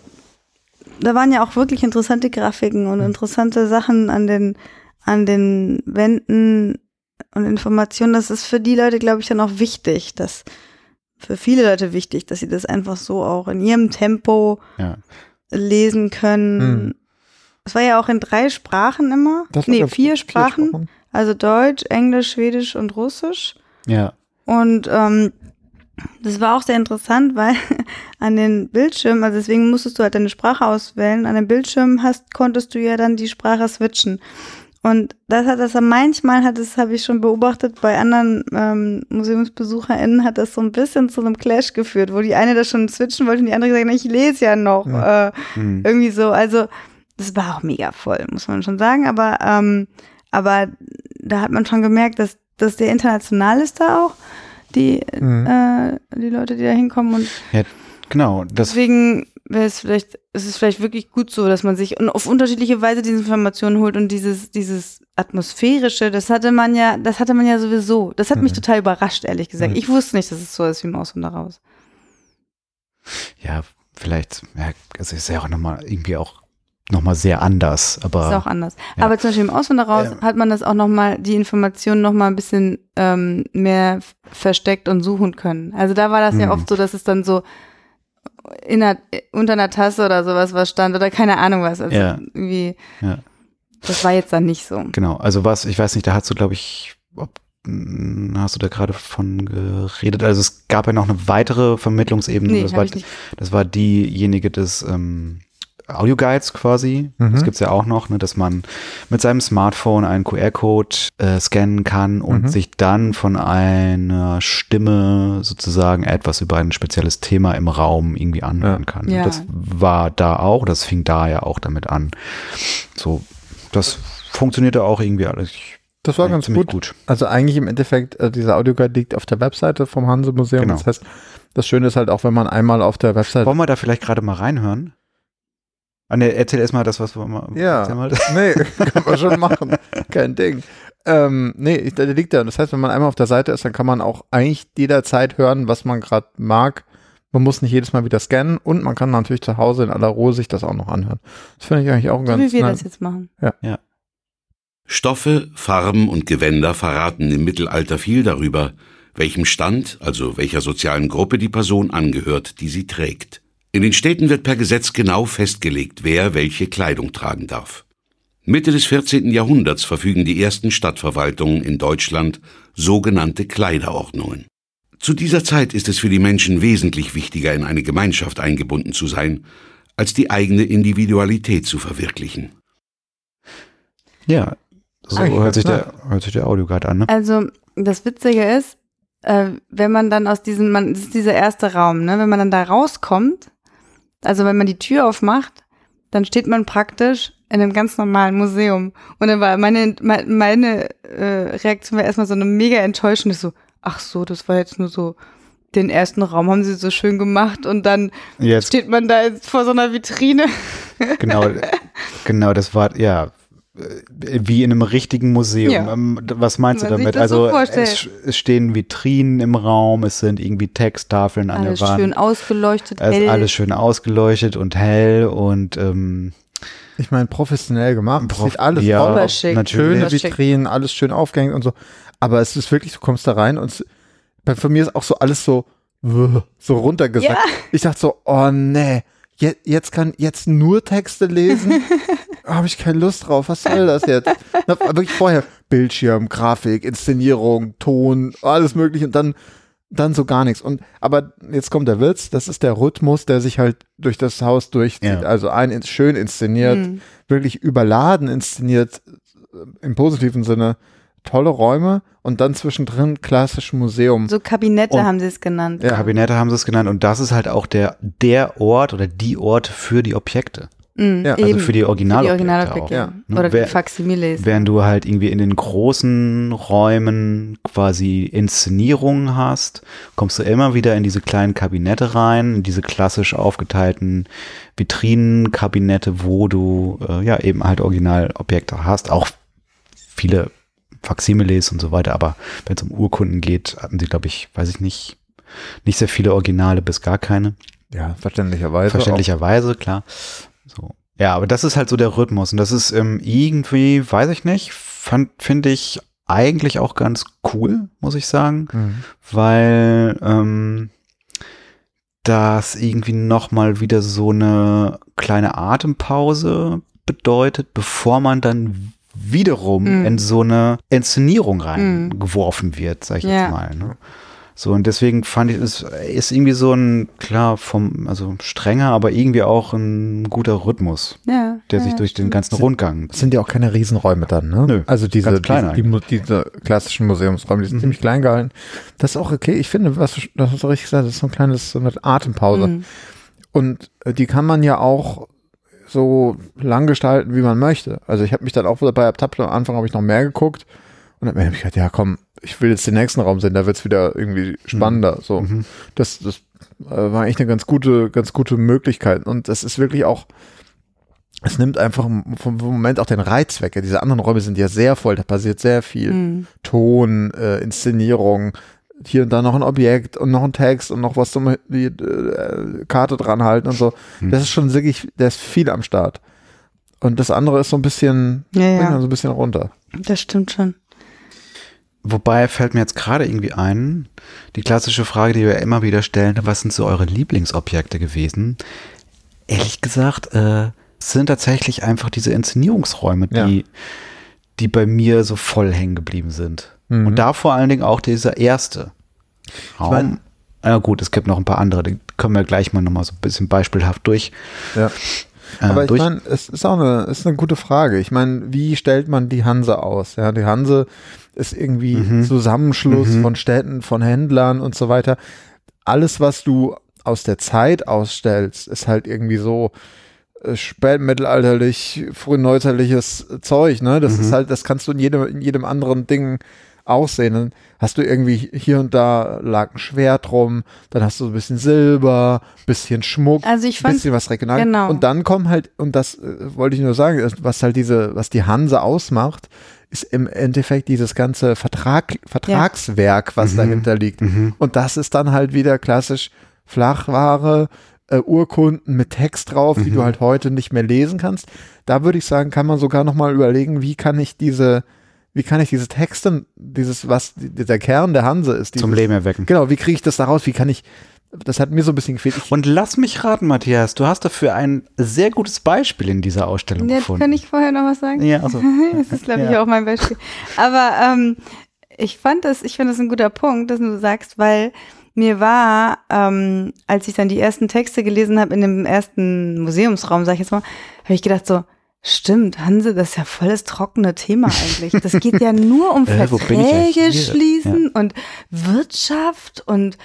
da waren ja auch wirklich interessante Grafiken und interessante Sachen an den, an den Wänden und Informationen. Das ist für die Leute, glaube ich, dann auch wichtig, dass, für viele Leute wichtig, dass sie das einfach so auch in ihrem Tempo Ja. lesen können. es war ja auch in drei Sprachen immer. Das nee, vier gut. Sprachen. Also Deutsch, Englisch, Schwedisch und Russisch. Ja. Und ähm, das war auch sehr interessant, weil [LAUGHS] an den Bildschirmen, also deswegen musstest du halt deine Sprache auswählen, an den Bildschirmen hast, konntest du ja dann die Sprache switchen. Und das hat das manchmal hat das habe ich schon beobachtet bei anderen ähm, MuseumsbesucherInnen hat das so ein bisschen zu einem Clash geführt, wo die eine das schon switchen wollte und die andere gesagt, ich lese ja noch Ja. Äh, Hm. irgendwie so. Also das war auch mega voll, muss man schon sagen. Aber ähm, aber da hat man schon gemerkt, dass dass der international ist da auch die Mhm. äh, die Leute, die da hinkommen und Genau. Das, deswegen wäre es vielleicht, es ist vielleicht wirklich gut so, dass man sich auf unterschiedliche Weise diese Informationen holt und dieses, dieses atmosphärische, das hatte man ja, das hatte man ja sowieso. Das hat mich Mhm. total überrascht, ehrlich gesagt. Mhm. Ich wusste nicht, dass es so ist wie Maus und daraus. ja, vielleicht, ja, es ist ja auch nochmal irgendwie auch nochmal sehr anders, aber. ist auch anders. ja. Aber zum Beispiel im Ausland daraus Ähm. hat man das auch nochmal, die Informationen nochmal ein bisschen ähm, mehr versteckt und suchen können. Also da war das ja Mhm. oft so, dass es dann so in einer, unter einer Tasse oder sowas was stand oder keine Ahnung was. Also Ja. irgendwie, Ja. das war jetzt dann nicht so. Genau, also was, ich weiß nicht, da hast du, glaube ich, ob, mh, hast du da gerade von geredet? Also es gab ja noch eine weitere Vermittlungsebene. Nee, das, war, ich nicht. das war diejenige des ähm, Audioguides quasi. Mhm. Das gibt's ja auch noch, ne, dass man mit seinem Smartphone einen QR-Code äh, scannen kann und Mhm. sich dann von einer Stimme sozusagen etwas über ein spezielles Thema im Raum irgendwie anhören Ja. kann. Ja. Das war da auch, das fing da ja auch damit an. So, das funktionierte auch irgendwie alles. Das war ganz ziemlich gut. Also eigentlich im Endeffekt, äh, dieser Audioguide liegt auf der Webseite vom Hanse-Museum. Genau. Das heißt, das Schöne ist halt auch, wenn man einmal auf der Webseite Wollen wir da vielleicht gerade mal reinhören? Ah, ne, erzähl erst mal das, was wir mal. Ja. [LAUGHS] Mal. Nee, kann man schon machen. [LAUGHS] Kein Ding. Ähm, nee, der liegt da. Das heißt, wenn man einmal auf der Seite ist, dann kann man auch eigentlich jederzeit hören, was man gerade mag. Man muss nicht jedes Mal wieder scannen und man kann natürlich zu Hause in aller Ruhe sich das auch noch anhören. Das finde ich eigentlich auch So ganz wie wir das jetzt machen. Stoffe, Farben und Gewänder verraten im Mittelalter viel darüber, welchem Stand, also welcher sozialen Gruppe die Person angehört, die sie trägt. In den Städten wird per Gesetz genau festgelegt, wer welche Kleidung tragen darf. Mitte des 14. Jahrhunderts verfügen die ersten Stadtverwaltungen in Deutschland sogenannte Kleiderordnungen. Zu dieser Zeit ist es für die Menschen wesentlich wichtiger, in eine Gemeinschaft eingebunden zu sein, als die eigene Individualität zu verwirklichen. Ja, so Eigentlich hört sich, der, hört sich der Audioguide an, ne? Also das Witzige ist, äh, wenn man dann aus diesem, man, das ist dieser erste Raum, ne? Wenn man dann da rauskommt, also wenn man die Tür aufmacht, dann steht man praktisch in einem ganz normalen Museum. Und dann war meine, meine, äh, Reaktion war erstmal so eine mega Enttäuschung. Ich so, ach so, das war jetzt nur so, den ersten Raum haben sie so schön gemacht und dann Jetzt, steht man da jetzt vor so einer Vitrine. genau, [LAUGHS] genau, das war, ja, wie in einem richtigen Museum. Ja. Ähm, Was meinst du Man sich damit? so Also vorstellt. es, es stehen Vitrinen im Raum, es sind irgendwie Texttafeln an Alles der Wand. schön ausgeleuchtet, es ist hell. alles schön ausgeleuchtet und hell und ähm, Ich meine, professionell gemacht. Prof- Sieht alles ja, natürlich. Schöne. Vitrinen, alles schön aufgehängt und so. Aber es ist wirklich, du kommst da rein und es, bei, für mich ist auch so alles so, [LAUGHS] so runtergesagt. Ja. Ich dachte so, oh nee, je, jetzt kann jetzt nur Texte lesen. [LAUGHS] Habe ich keine Lust drauf. Was soll das jetzt? Na, wirklich vorher Bildschirm, Grafik, Inszenierung, Ton, alles mögliche und dann dann so gar nichts. Und aber jetzt kommt der Witz, das ist der Rhythmus, der sich halt durch das Haus durchzieht. Ja. Also ein ins- schön inszeniert, Mhm. wirklich überladen inszeniert, äh, im positiven Sinne, tolle Räume und dann zwischendrin klassisch Museum. So Kabinette Und- haben sie es genannt. Ja. Kabinette haben sie es genannt und das ist halt auch der, der Ort oder die Ort für die Objekte. Mhm, Ja, also eben. für die Originalobjekte Originalobjekte, auch. ja. Ja. Oder Wer- die Faximiles. Während du halt irgendwie in den großen Räumen quasi Inszenierungen hast, kommst du immer wieder in diese kleinen Kabinette rein, in diese klassisch aufgeteilten Vitrinenkabinette, wo du äh, ja eben halt Originalobjekte hast, auch viele Faximiles und so weiter, aber wenn es um Urkunden geht, hatten sie, glaube ich, weiß ich nicht, nicht sehr viele Originale bis gar keine. Ja, verständlicherweise. Verständlicherweise, klar. So. Ja, aber das ist halt so der Rhythmus und das ist ähm, irgendwie, weiß ich nicht, finde ich eigentlich auch ganz cool, muss ich sagen, Auch. Mhm. weil ähm, das irgendwie noch mal wieder so eine kleine Atempause bedeutet, bevor man dann wiederum Mhm. in so eine Inszenierung reingeworfen wird, sag ich Ja. jetzt mal. Ne? So, und deswegen fand ich, es ist irgendwie so ein, klar, vom, also strenger, aber irgendwie auch ein guter Rhythmus, Ja. der ja, sich durch den ganzen Rundgang. Das sind ja auch keine Riesenräume dann, ne? Nö, also diese, ganz kleine die, diese klassischen Museumsräume, die sind Mhm. ziemlich klein gehalten. Das ist auch okay. Ich finde, was du, das hast du richtig gesagt, das ist so ein kleines, so eine Atempause. Mhm. Und äh, die kann man ja auch so lang gestalten, wie man möchte. Also ich habe mich dann auch dabei ertappt, am Anfang habe ich noch mehr geguckt und dann habe ich gedacht, ja komm, ich will jetzt den nächsten Raum sehen, da wird's wieder irgendwie spannender. So, Mhm. das, das äh, war echt eine ganz gute, ganz gute Möglichkeit. Und das ist wirklich auch, es nimmt einfach vom, vom Moment auch den Reiz weg. Ja, Diese anderen Räume sind ja sehr voll, da passiert sehr viel. Mhm. Ton, äh, Inszenierung, hier und da noch ein Objekt und noch ein Text und noch was zum die äh, Karte dran halten und so. Hm. Das ist schon wirklich, da ist viel am Start. Und das andere ist so ein bisschen, Ja, bringt ja. so ein bisschen runter. Das stimmt schon. Wobei fällt mir jetzt gerade irgendwie ein, die klassische Frage, die wir immer wieder stellen, was sind so eure Lieblingsobjekte gewesen? Ehrlich gesagt, äh, es sind tatsächlich einfach diese Inszenierungsräume, Ja. die, die bei mir so voll hängen geblieben sind. Mhm. Und da vor allen Dingen auch dieser erste Raum. mein- ja gut, es gibt noch ein paar andere, die können wir gleich mal nochmal so ein bisschen beispielhaft durch. Ja. Äh, Aber ich meine, es ist auch eine, ist eine gute Frage. Ich meine, wie stellt man die Hanse aus? Ja, die Hanse ist irgendwie Mhm. Zusammenschluss Mhm. von Städten, von Händlern und so weiter. Alles, was du aus der Zeit ausstellst, ist halt irgendwie so äh, spätmittelalterlich, frühneuzeitliches Zeug, ne? Das Mhm. ist halt, das kannst du in jedem, in jedem anderen Ding aussehen. Dann hast du irgendwie hier und da lag ein Schwert rum, dann hast du so ein bisschen Silber, bisschen Schmuck, Also ich fand, bisschen was regional. genau. Und dann kommen halt, und das äh, wollte ich nur sagen, was halt diese, was die Hanse ausmacht, ist im Endeffekt dieses ganze Vertrag, Vertragswerk, was Mhm. dahinter liegt. Mhm. Und das ist dann halt wieder klassisch Flachware, äh, Urkunden mit Text drauf, die Mhm. du halt heute nicht mehr lesen kannst. Da würde ich sagen, kann man sogar noch mal überlegen, wie kann ich diese, wie kann ich diese Texte, dieses, was der Kern der Hanse ist, zum dieses, Leben erwecken. Genau, wie kriege ich das da raus? Wie kann ich, das hat mir so ein bisschen gefehlt. Ich, Und lass mich raten, Matthias, du hast dafür ein sehr gutes Beispiel in dieser Ausstellung jetzt gefunden. kann ich vorher noch was sagen. ja, also. [LAUGHS] das ist, glaube ich, Ja. auch mein Beispiel. Aber ähm, ich fand das, ich finde das ein guter Punkt, dass du sagst, weil mir war, ähm, als ich dann die ersten Texte gelesen habe in dem ersten Museumsraum, sag ich jetzt mal, habe ich gedacht so, stimmt, Hanse, das ist ja voll das trockene Thema eigentlich. Das [LAUGHS] geht ja nur um Verträge schließen und Wirtschaft und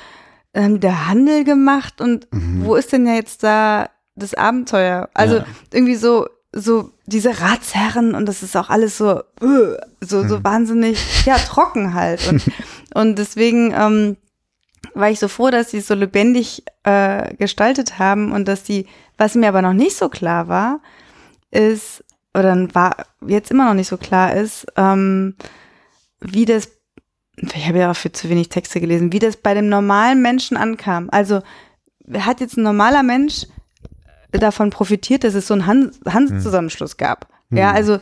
ähm, der Handel gemacht und Mhm. wo ist denn ja jetzt da das Abenteuer? Also Ja. irgendwie so, so diese Ratsherren und das ist auch alles so, äh, so, so Mhm. wahnsinnig, ja, trocken halt. Und, [LAUGHS] und deswegen ähm, war ich so froh, dass sie es so lebendig äh, gestaltet haben und dass die, was mir aber noch nicht so klar war, ist, oder war jetzt immer noch nicht so klar ist, ähm, wie das, ich habe ja auch für zu wenig Texte gelesen, wie das bei dem normalen Menschen ankam. Also hat jetzt ein normaler Mensch davon profitiert, dass es so einen Han Handzusammenschluss gab. Ja, Mhm. also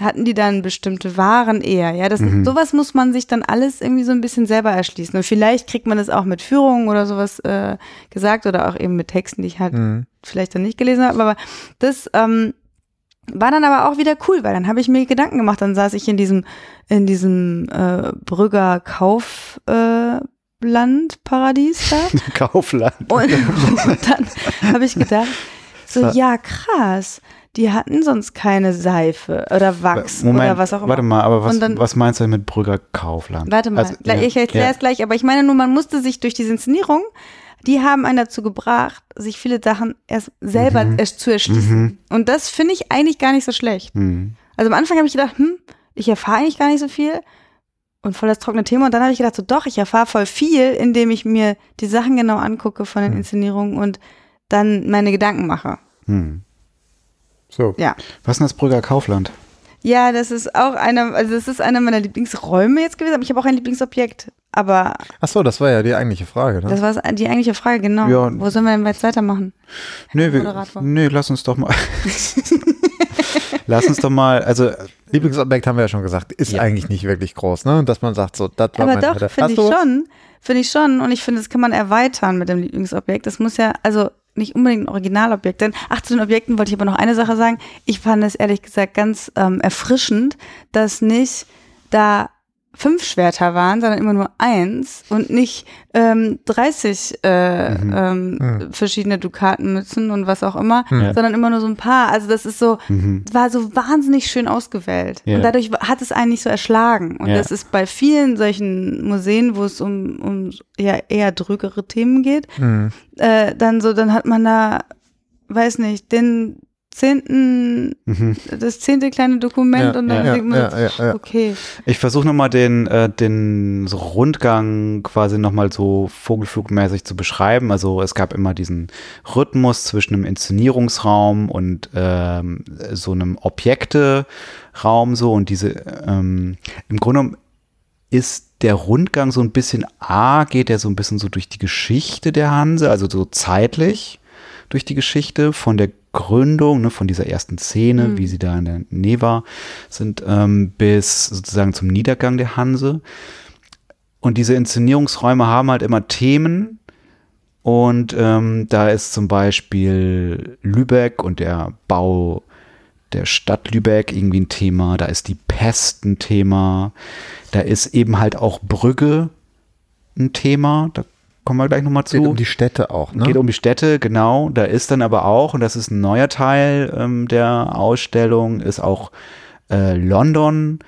hatten die dann bestimmte Waren eher. Ja, das Mhm. sowas muss man sich dann alles irgendwie so ein bisschen selber erschließen. Und vielleicht kriegt man das auch mit Führungen oder sowas äh, gesagt oder auch eben mit Texten, die ich halt Mhm. vielleicht dann nicht gelesen habe. Aber das ähm, war dann aber auch wieder cool, weil dann habe ich mir Gedanken gemacht. Dann saß ich in diesem in diesem äh, Brügger Kauf äh, Land Paradies da [LAUGHS] Kaufland. und, und [LAUGHS] dann habe ich gedacht, so, ja, krass. Die hatten sonst keine Seife oder Wachs Moment, oder was auch immer. warte mal, aber was, dann- was meinst du denn mit Brügger Kaufland? Warte mal, Also, ja, ich erkläre ja. es gleich, aber ich meine nur, man musste sich durch diese Inszenierung, die haben einen dazu gebracht, sich viele Sachen erst selber Mhm. erst zu erschließen. Und das finde ich eigentlich gar nicht so schlecht. Hm. Also am Anfang habe ich gedacht, hm, ich erfahre eigentlich gar nicht so viel und voll das trockene Thema. Und dann habe ich gedacht, so doch, ich erfahre voll viel, indem ich mir die Sachen genau angucke von den Hm. Inszenierungen und dann meine Gedanken mache. Hm. So. Ja. Was ist denn das Brügger Kaufland? Ja, das ist auch einer, also das ist einer meiner Lieblingsräume jetzt gewesen, aber ich habe auch ein Lieblingsobjekt. Aber Ach so, das war ja die eigentliche Frage, ne? das war die eigentliche Frage, genau. Ja. Wo sollen wir denn jetzt weitermachen? Nee, wir, nee, lass uns doch mal. [LAUGHS] lass uns doch mal, also Lieblingsobjekt haben wir ja schon gesagt, ist Ja. eigentlich nicht wirklich groß, ne? Dass man sagt, so, das war Aber mein doch, finde ich schon. Finde ich schon. Und ich finde, das kann man erweitern mit dem Lieblingsobjekt. Das muss ja, also nicht unbedingt ein Originalobjekt. Denn, ach, zu den Objekten wollte ich aber noch eine Sache sagen. Ich fand es ehrlich gesagt ganz ähm, erfrischend, dass nicht da fünf Schwerter waren, sondern immer nur eins und nicht ähm, 30 äh, Mhm. ähm, Mhm. verschiedene Dukatenmützen und was auch immer, Ja. sondern immer nur so ein paar. Also das ist so, Mhm. war so wahnsinnig schön ausgewählt. Ja. Und dadurch hat es einen nicht so erschlagen. Und Ja. das ist bei vielen solchen Museen, wo es um, um ja, eher drückere Themen geht, Mhm. äh, dann so, dann hat man da, weiß nicht, den zehnten, Mhm. das zehnte kleine Dokument Ja, und dann ja, denkt man ja, ja, okay. Ich versuche nochmal den, äh, den so Rundgang quasi nochmal so vogelflugmäßig zu beschreiben. Also es gab immer diesen Rhythmus zwischen einem Inszenierungsraum und ähm, so einem Objekte-Raum so und diese ähm, im Grunde genommen ist der Rundgang so ein bisschen A, geht er so ein bisschen so durch die Geschichte der Hanse, also so zeitlich durch die Geschichte von der Gründung, ne, von dieser ersten Szene, Mhm. wie sie da in der Neva sind, ähm, bis sozusagen zum Niedergang der Hanse. Und diese Inszenierungsräume haben halt immer Themen. Und ähm, da ist zum Beispiel Lübeck und der Bau der Stadt Lübeck irgendwie ein Thema. Da ist die Pest ein Thema. Da ist eben halt auch Brügge ein Thema. Da kommen wir gleich nochmal zu. Geht um die Städte auch, ne? Geht um die Städte, genau. Da ist dann aber auch, und das ist ein neuer Teil ähm, der Ausstellung, ist auch äh, London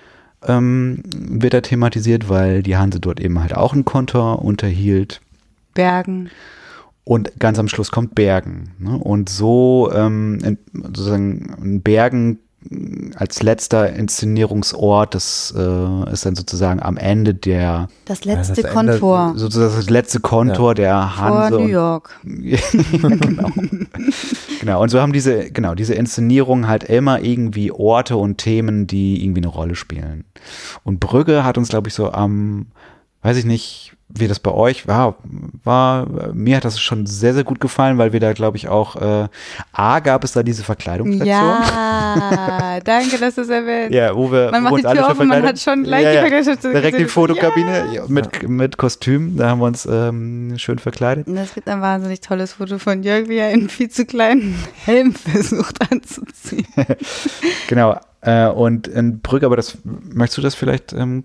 ähm, wird da thematisiert, weil die Hanse dort eben halt auch einen Kontor unterhielt. Bergen. Und ganz am Schluss kommt Bergen. Ne? Und so ähm, in, sozusagen in Bergen als letzter Inszenierungsort, das äh, ist dann sozusagen am Ende der, Das letzte das Ende- Kontor sozusagen das letzte Kontor der vor Hanse. New und York. [LAUGHS] genau. genau. Und so haben diese, genau, diese Inszenierungen halt immer irgendwie Orte und Themen, die irgendwie eine Rolle spielen. Und Brügge hat uns, glaube ich, so am, weiß ich nicht, wie das bei euch war, war, mir hat das schon sehr, sehr gut gefallen, weil wir da, glaube ich, auch, äh, A, gab es da diese Verkleidungsstation. Ja, danke, dass du es erwähnst. Ja, wo wir Man macht die alle Tür und man hat schon gleich ja, die ja. Verkleidungsstation Direkt die. Fotokabine ja. mit, mit Kostüm, da haben wir uns ähm, schön verkleidet. Und Es gibt ein wahnsinnig tolles Foto von Jörg, wie er einen viel zu kleinen [LAUGHS] Helm versucht anzuziehen. [LAUGHS] Genau. Äh, und in Brügge, aber das möchtest du das vielleicht ähm,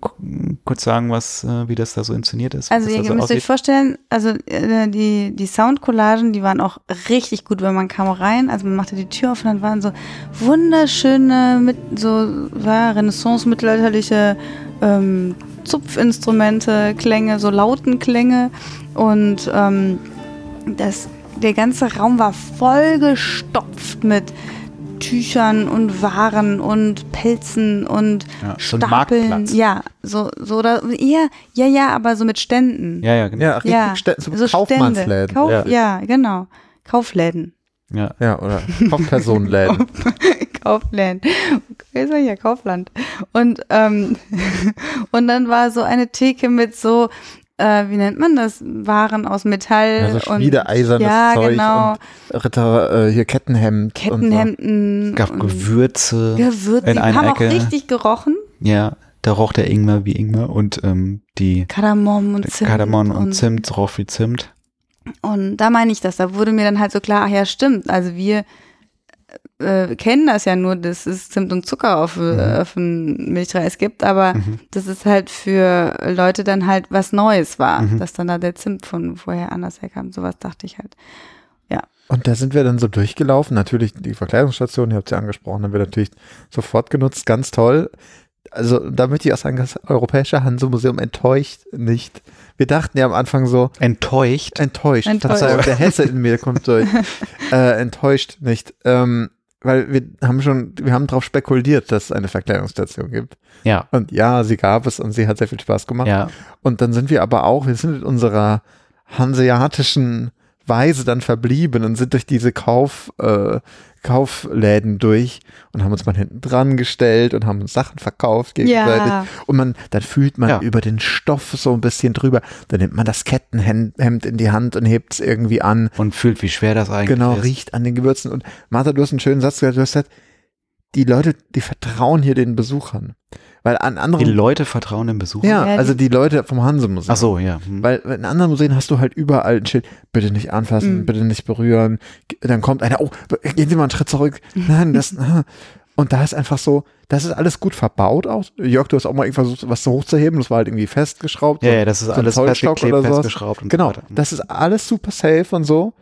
kurz sagen, was, äh, wie das da so inszeniert ist? Also ihr so müsst euch vorstellen, also äh, die, die Soundcollagen, die waren auch richtig gut, wenn man kam rein, also man machte die Tür auf und dann waren so wunderschöne, mit so ja, Renaissance-mittelalterliche ähm, Zupfinstrumente, Klänge, so Lautenklänge und ähm, das, der ganze Raum war vollgestopft mit Tüchern und Waren und Pelzen und Ja, so Stapeln. Marktplatz. Ja, so, so oder ja, ja, ja, aber so mit Ständen. Ja, ja, genau. Ja, richtig Ja, Stä- so so Kaufmannsläden. Stände. Kauf, Ja. ja. genau. Kaufläden. Ja. Ja, oder Kaufpersonenläden. [LAUGHS] Kaufläden. Sag ich ja, Kaufland. Und, ähm, [LAUGHS] und dann war so eine Theke mit so, äh, wie nennt man das? Waren aus Metall. So und, schmiedeeisernes ja, Zeug genau. und Ritter, äh, hier Kettenhemd. Kettenhemden. Es gab und Gewürze. Gewürze. in Die haben Ecke. auch richtig gerochen. Ja, da roch der Ingwer wie Ingwer und ähm, die Kardamom und Zimt. Kardamom und, Zimt roch wie Zimt. Und da meine ich das. Da wurde mir dann halt so klar, ach ja, stimmt. Also wir äh, kennen das ja nur, dass es Zimt und Zucker auf, äh, auf dem Milchreis gibt, aber Mhm. dass es halt für Leute dann halt was Neues war, Mhm. dass dann da der Zimt von vorher anders herkam. Sowas dachte ich halt. Und da sind wir dann so durchgelaufen. Natürlich die Verkleidungsstation, ihr habt sie angesprochen, haben wir natürlich sofort genutzt. Ganz toll. Also da möchte ich auch sagen, das Europäische Hanse-Museum enttäuscht nicht. Wir dachten ja am Anfang so, Enttäuscht. enttäuscht. Enttäuscht. Verzeihung, der Hesse in mir kommt durch. [LAUGHS] äh, enttäuscht nicht. Ähm, weil wir haben schon, wir haben darauf spekuliert, dass es eine Verkleidungsstation gibt. Ja. Und ja, sie gab es und sie hat sehr viel Spaß gemacht. Ja. Und dann sind wir aber auch, wir sind in unserer hanseatischen Weise dann verblieben und sind durch diese Kauf, äh, Kaufläden durch und haben uns mal hinten dran gestellt und haben uns Sachen verkauft gegenseitig. Ja. Und man, dann fühlt man Ja. über den Stoff so ein bisschen drüber. Dann nimmt man das Kettenhemd in die Hand und hebt es irgendwie an. Und fühlt, wie schwer das eigentlich Genau, ist. riecht an den Gewürzen. Und Martha, du hast einen schönen Satz gesagt, du hast gesagt, die Leute, die vertrauen hier den Besuchern. Weil an anderen. Die Leute vertrauen dem Besucher. ja, Ja, also die- die Leute vom Hanse-Museum. Ach so, ja. Hm. Weil in anderen Museen hast du halt überall ein Schild, bitte nicht anfassen, Mhm. bitte nicht berühren. Dann kommt einer, oh, gehen Sie mal einen Schritt zurück. Nein, das, [LAUGHS] und da ist einfach so, das ist alles gut verbaut auch. Jörg, du hast auch mal irgendwie versucht, was so hochzuheben, das war halt irgendwie festgeschraubt. Ja, so- ja, das ist so alles festgeklebt, oder sowas. festgeschraubt und Genau, so weiter. das ist alles super safe und so.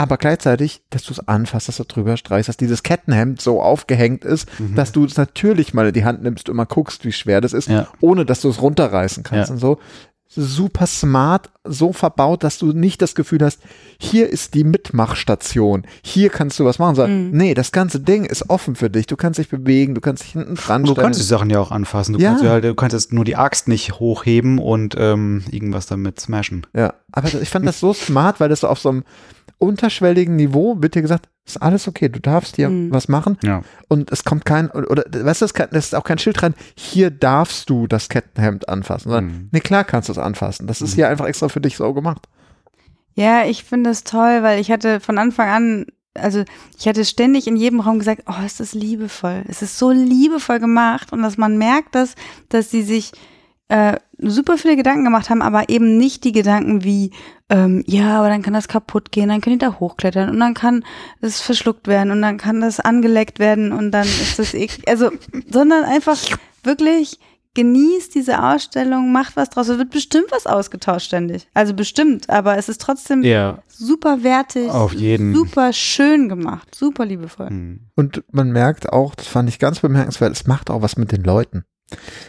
Aber gleichzeitig, dass du es anfasst, dass du drüber streichst, dass dieses Kettenhemd so aufgehängt ist, Mhm. dass du es natürlich mal in die Hand nimmst und mal guckst, wie schwer das ist, Ja. ohne dass du es runterreißen kannst Ja. und so. Super smart, so verbaut, dass du nicht das Gefühl hast, hier ist die Mitmachstation, hier kannst du was machen. Sondern, Nee, das ganze Ding ist offen für dich. Du kannst dich bewegen, du kannst dich hinten dran Du kannst die Sachen ja auch anfassen. Du, Ja. kannst, ja, halt- du kannst jetzt nur die Axt nicht hochheben und ähm, irgendwas damit smashen. Ja, aber ich fand das so smart, weil das so auf so einem unterschwelligen Niveau wird dir gesagt, ist alles okay, du darfst hier Mhm. was machen Ja. und es kommt kein, oder, weißt du, es ist auch kein Schild dran, hier darfst du das Kettenhemd anfassen. Sondern, Mhm. Nee, klar kannst du es anfassen. Das ist hier einfach extra für dich so gemacht. Ja, ich finde es toll, weil ich hatte von Anfang an, also ich hatte ständig in jedem Raum gesagt, oh, ist das liebevoll. Es ist so liebevoll gemacht und dass man merkt, dass, dass sie sich äh, super viele Gedanken gemacht haben, aber eben nicht die Gedanken wie, ähm, ja, aber dann kann das kaputt gehen, dann können die da hochklettern und dann kann es verschluckt werden und dann kann das angeleckt werden und dann ist das eklig. Also, sondern einfach wirklich genießt diese Ausstellung, macht was draus. Es wird bestimmt was ausgetauscht ständig. Also bestimmt, aber es ist trotzdem Ja, super wertig, auf jeden. super schön gemacht, super liebevoll. Hm. Und man merkt auch, das fand ich ganz bemerkenswert, es macht auch was mit den Leuten.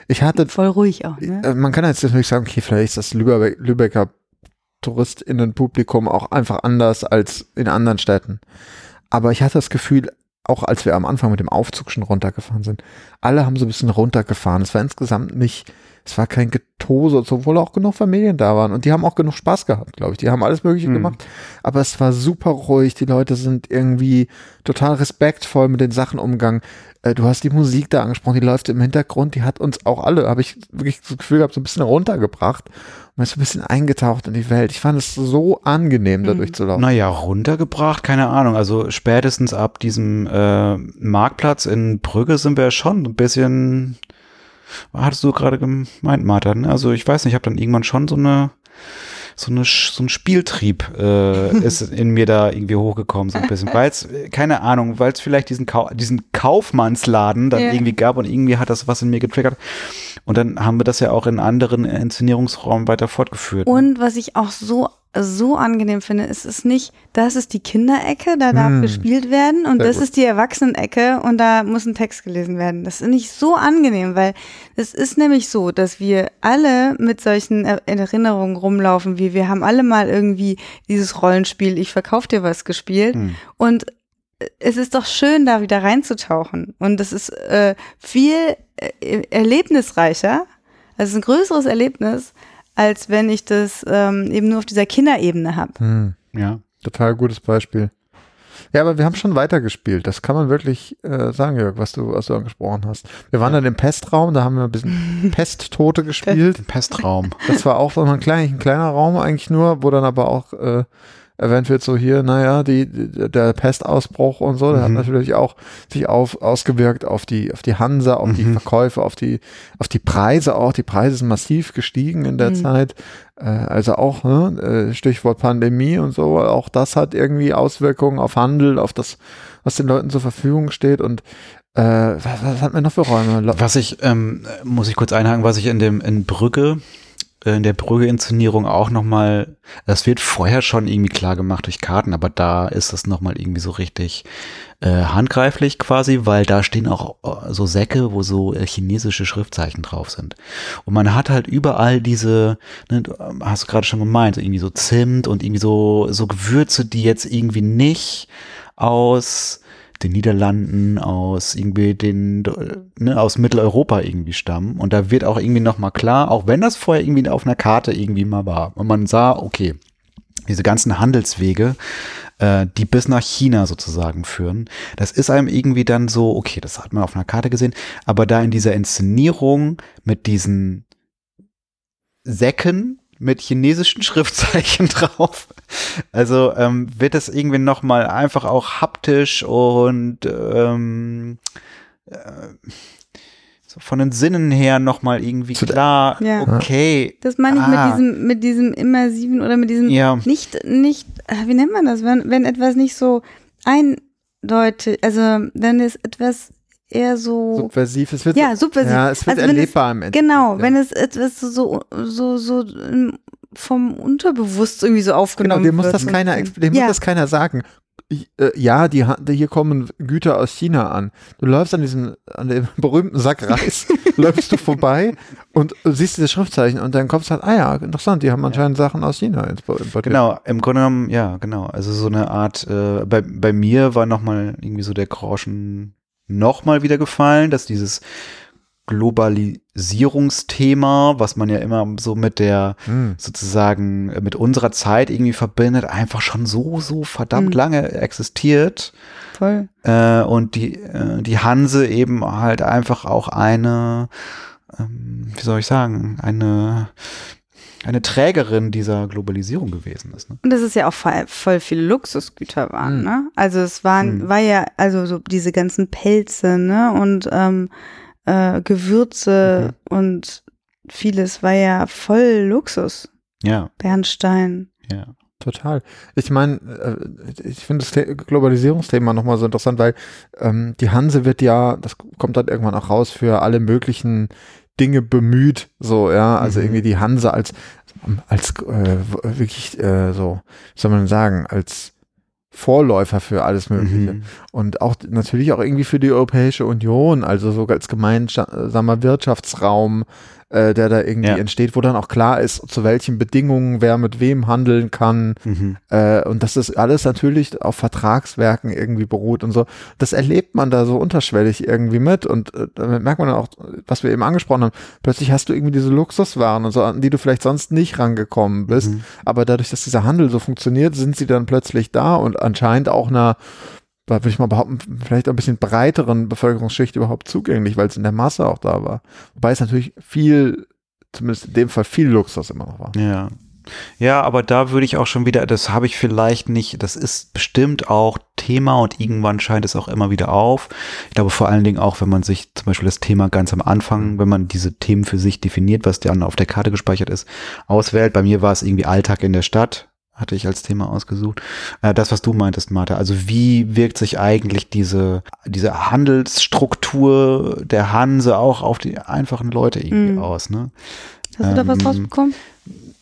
Ich hatte, Voll ruhig auch, ne? äh, man kann jetzt natürlich sagen, okay, vielleicht ist das Lübeck, Lübecker TouristInnenpublikum auch einfach anders als in anderen Städten. Aber ich hatte das Gefühl, auch als wir am Anfang mit dem Aufzug schon runtergefahren sind, alle haben so ein bisschen runtergefahren. Es war insgesamt nicht, es war kein Getose, obwohl auch genug Familien da waren. Und die haben auch genug Spaß gehabt, glaube ich. Die haben alles Mögliche Mhm. gemacht. Aber es war super ruhig. Die Leute sind irgendwie total respektvoll mit den Sachen umgegangen. Äh, Du hast die Musik da angesprochen, die läuft im Hintergrund, die hat uns auch alle, habe ich wirklich das Gefühl gehabt, so ein bisschen runtergebracht und man ist so ein bisschen eingetaucht in die Welt. Ich fand es so angenehm, da Mhm. durchzulaufen. Naja, runtergebracht, keine Ahnung. Also spätestens ab diesem äh, Marktplatz in Brügge sind wir schon ein bisschen, was hattest du gerade gemeint, Martha? Ne? Also ich weiß nicht, ich habe dann irgendwann schon so eine so, eine, so ein Spieltrieb äh, ist [LAUGHS] in mir da irgendwie hochgekommen, so ein bisschen. Weil es, keine Ahnung, weil es vielleicht diesen, Kau diesen Kaufmannsladen dann Ja. irgendwie gab und irgendwie hat das was in mir getriggert. Und dann haben wir das ja auch in anderen Inszenierungsräumen weiter fortgeführt. ne? Und was ich auch so so angenehm finde, ist es nicht, das ist die Kinderecke, da darf Hm. gespielt werden und Sehr das gut. ist die Erwachsenenecke und da muss ein Text gelesen werden. Das ist nicht so angenehm, weil es ist nämlich so, dass wir alle mit solchen Er- Erinnerungen rumlaufen, wie wir haben alle mal irgendwie dieses Rollenspiel, ich verkauf dir was gespielt Hm. und es ist doch schön, da wieder reinzutauchen. Und es ist äh, viel äh, erlebnisreicher, also es ist ein größeres Erlebnis, als wenn ich das ähm, eben nur auf dieser Kinderebene habe. Hm, Ja. total gutes Beispiel. Ja, aber wir haben schon weitergespielt. Das kann man wirklich äh, sagen, Jörg, was du, was du angesprochen hast. Wir waren dann im Pestraum, da haben wir ein bisschen [LAUGHS] Pesttote gespielt. Pestraum. Das war auch so ein, klein, ein kleiner Raum eigentlich nur, wo dann aber auch äh, erwähnt wird, so hier, naja, die, die, der Pestausbruch und so, der hat Mhm. natürlich auch sich auf, ausgewirkt auf die, auf die Hansa, auf die Mhm. Verkäufe, auf die, auf die Preise auch. Die Preise sind massiv gestiegen in der Mhm. Zeit. Äh, also auch, ne, äh, Stichwort Pandemie und so, auch das hat irgendwie Auswirkungen auf Handel, auf das, was den Leuten zur Verfügung steht und äh, was, was hatten wir noch für Räume? Was ich, ähm, muss ich kurz einhaken, was ich in dem, in Brügge, in der Brügge-Inszenierung auch nochmal, das wird vorher schon irgendwie klar gemacht durch Karten, aber da ist es nochmal irgendwie so richtig äh, handgreiflich quasi, weil da stehen auch äh, so Säcke, wo so äh, chinesische Schriftzeichen drauf sind. Und man hat halt überall diese, ne, ähm, hast du gerade schon gemeint, so irgendwie so Zimt und irgendwie so, so Gewürze, die jetzt irgendwie nicht aus den Niederlanden, aus irgendwie den, ne, aus Mitteleuropa irgendwie stammen. Und da wird auch irgendwie nochmal klar, auch wenn das vorher irgendwie auf einer Karte irgendwie mal war. Und man sah, okay, diese ganzen Handelswege, äh, die bis nach China sozusagen führen, das ist einem irgendwie dann so, okay, das hat man auf einer Karte gesehen, aber da in dieser Inszenierung mit diesen Säcken mit chinesischen [LAUGHS] Schriftzeichen drauf. Also ähm, wird das irgendwie noch mal einfach auch haptisch und ähm, so von den Sinnen her nochmal irgendwie Zu der- klar, Ja. okay. Das meine ich Ah. mit diesem, mit diesem immersiven oder mit diesem Ja. nicht, nicht, äh, wie nennt man das, wenn, wenn etwas nicht so eindeutig, also wenn es etwas eher so, Subversiv, es wird, ja, subversiv. ja, es wird Also erlebbar am Ende. Genau, ja. wenn es etwas so, so, so vom Unterbewusst irgendwie so Genau, aufgenommen dir muss wird. das keiner, ex- dir muss ja. das keiner sagen. Ich, äh, ja, die, hier kommen Güter aus China an. Du läufst an diesem, an dem [LAUGHS] berühmten Sack Reis, [LAUGHS] läufst du vorbei und siehst diese Schriftzeichen und dein Kopf sagt, ah ja, interessant, die haben anscheinend Sachen aus China importiert. Genau, im Grunde genommen, ja, genau. Also so eine Art, äh, bei, bei mir war nochmal irgendwie so der Groschen nochmal wieder gefallen, dass dieses Globalisierungsthema, was man ja immer so mit der Hm. sozusagen äh, mit unserer Zeit irgendwie verbindet, einfach schon so, so verdammt Mhm. lange existiert. Voll. Äh, und die, äh, die Hanse eben halt einfach auch eine, ähm, wie soll ich sagen, eine, eine Trägerin dieser Globalisierung gewesen ist. Ne? Und das ist ja auch voll, voll viele Luxusgüter waren, Mhm. ne? Also es waren, Mhm. war ja, also so diese ganzen Pelze, ne? Und ähm, äh, Gewürze und vieles war ja voll Luxus. Ja, Bernstein. ja. Total. Ich meine, äh, ich finde das The Globalisierungsthema nochmal so interessant, weil ähm, die Hanse wird ja, das kommt dann irgendwann auch raus, für alle möglichen Dinge bemüht, so, ja, also Mhm. irgendwie die Hanse als, als äh, wirklich äh, so, wie soll man sagen, als Vorläufer für alles Mögliche. Mhm. Und auch natürlich auch irgendwie für die Europäische Union, also sogar als gemeinsamer Wirtschaftsraum, äh, der da irgendwie Ja. entsteht, wo dann auch klar ist, zu welchen Bedingungen wer mit wem handeln kann. Mhm. Äh, und dass das alles natürlich auf Vertragswerken irgendwie beruht und so. Das erlebt man da so unterschwellig irgendwie mit. Und äh, damit merkt man dann auch, was wir eben angesprochen haben, plötzlich hast du irgendwie diese Luxuswaren und so, an die du vielleicht sonst nicht rangekommen bist. Mhm. Aber dadurch, dass dieser Handel so funktioniert, sind sie dann plötzlich da und anscheinend auch einer, würde ich mal behaupten, vielleicht ein bisschen breiteren Bevölkerungsschicht überhaupt zugänglich, weil es in der Masse auch da war. Wobei es natürlich viel, zumindest in dem Fall viel Luxus immer noch war. Ja. Ja, aber da würde ich auch schon wieder, das habe ich vielleicht nicht, das ist bestimmt auch Thema und irgendwann scheint es auch immer wieder auf. Ich glaube vor allen Dingen auch, wenn man sich zum Beispiel das Thema ganz am Anfang, wenn man diese Themen für sich definiert, was dann auf der Karte gespeichert ist, auswählt. Bei mir war es irgendwie Alltag in der Stadt, hatte ich als Thema ausgesucht. Äh, das, was du meintest, Martha. Also wie wirkt sich eigentlich diese, diese Handelsstruktur der Hanse auch auf die einfachen Leute irgendwie Mhm. aus, ne? Hast du da was Ähm, rausbekommen?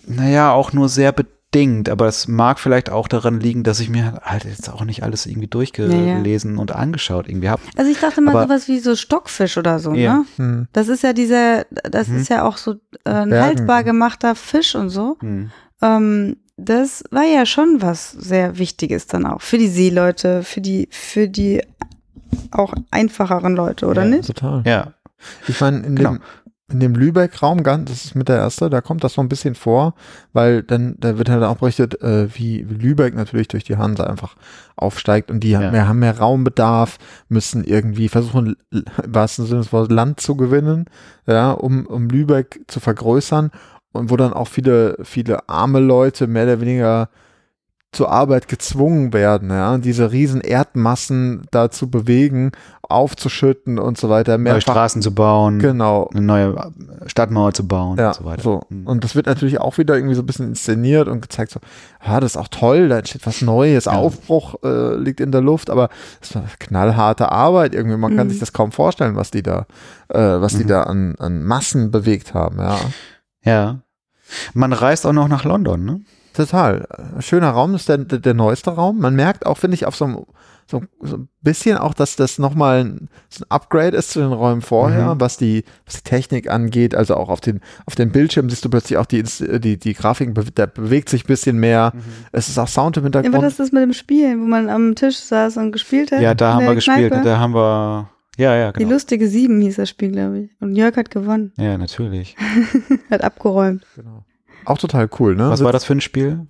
Naja, auch nur sehr bedingt, aber das mag vielleicht auch daran liegen, dass ich mir halt jetzt auch nicht alles irgendwie durchgelesen und angeschaut irgendwie habe. Also ich dachte mal aber- sowas wie so Stockfisch oder so, Ja. ne? Hm. Das ist ja dieser, das Mhm. ist ja auch so äh, ein Bergen. haltbar gemachter Fisch und so. Hm. Ähm, das war ja schon was sehr Wichtiges dann auch für die Seeleute, für die, für die auch einfacheren Leute, oder Ja, nicht? Total. Ja, Ich meine, in Genau. dem, in dem Lübeck-Raum, ganz- das ist mit der erste, da kommt das so ein bisschen vor, weil dann, da wird halt auch berichtet, äh, wie, Lübeck natürlich durch die Hanse einfach aufsteigt und die Ja. haben, mehr, haben mehr Raumbedarf, müssen irgendwie versuchen, l- im wahrsten Sinne des Wortes Land zu gewinnen, ja, um, um Lübeck zu vergrößern und wo dann auch viele, viele arme Leute mehr oder weniger zur Arbeit gezwungen werden, ja, diese riesen Erdmassen da zu bewegen, aufzuschütten und so weiter. neue Mehrfach, Straßen zu bauen, genau. eine neue Stadtmauer zu bauen Ja, und so weiter. so. Hm. Und das wird natürlich auch wieder irgendwie so ein bisschen inszeniert und gezeigt, so, ja, das ist auch toll, da entsteht was Neues, Ja. Aufbruch äh, liegt in der Luft, aber es war knallharte Arbeit irgendwie. Man kann Mhm. sich das kaum vorstellen, was die da, äh, was die Mhm. da an, an Massen bewegt haben, ja. Ja. Man reist auch noch nach London, ne? Total. Schöner Raum, das ist der, der, der neueste Raum. Man merkt auch, finde ich, auf so einem so, so ein bisschen auch, dass das nochmal ein, so ein Upgrade ist zu den Räumen vorher, Mhm. was, die, was die Technik angeht. Also auch auf den, auf den Bildschirmen siehst du plötzlich auch die, die, die Grafiken, be- der bewegt sich ein bisschen mehr. Es ist auch Sound im Ja, aber Hintergrund. das ist mit dem Spielen, wo man am Tisch saß und gespielt hat. Ja, da haben wir gespielt, Kneipe. da haben wir, ja, ja, Die genau. lustige Sieben hieß das Spiel, glaube ich. Und Jörg hat gewonnen, Ja, natürlich. [LAUGHS] hat abgeräumt. genau. Auch total cool, ne? Was war das für ein Spiel?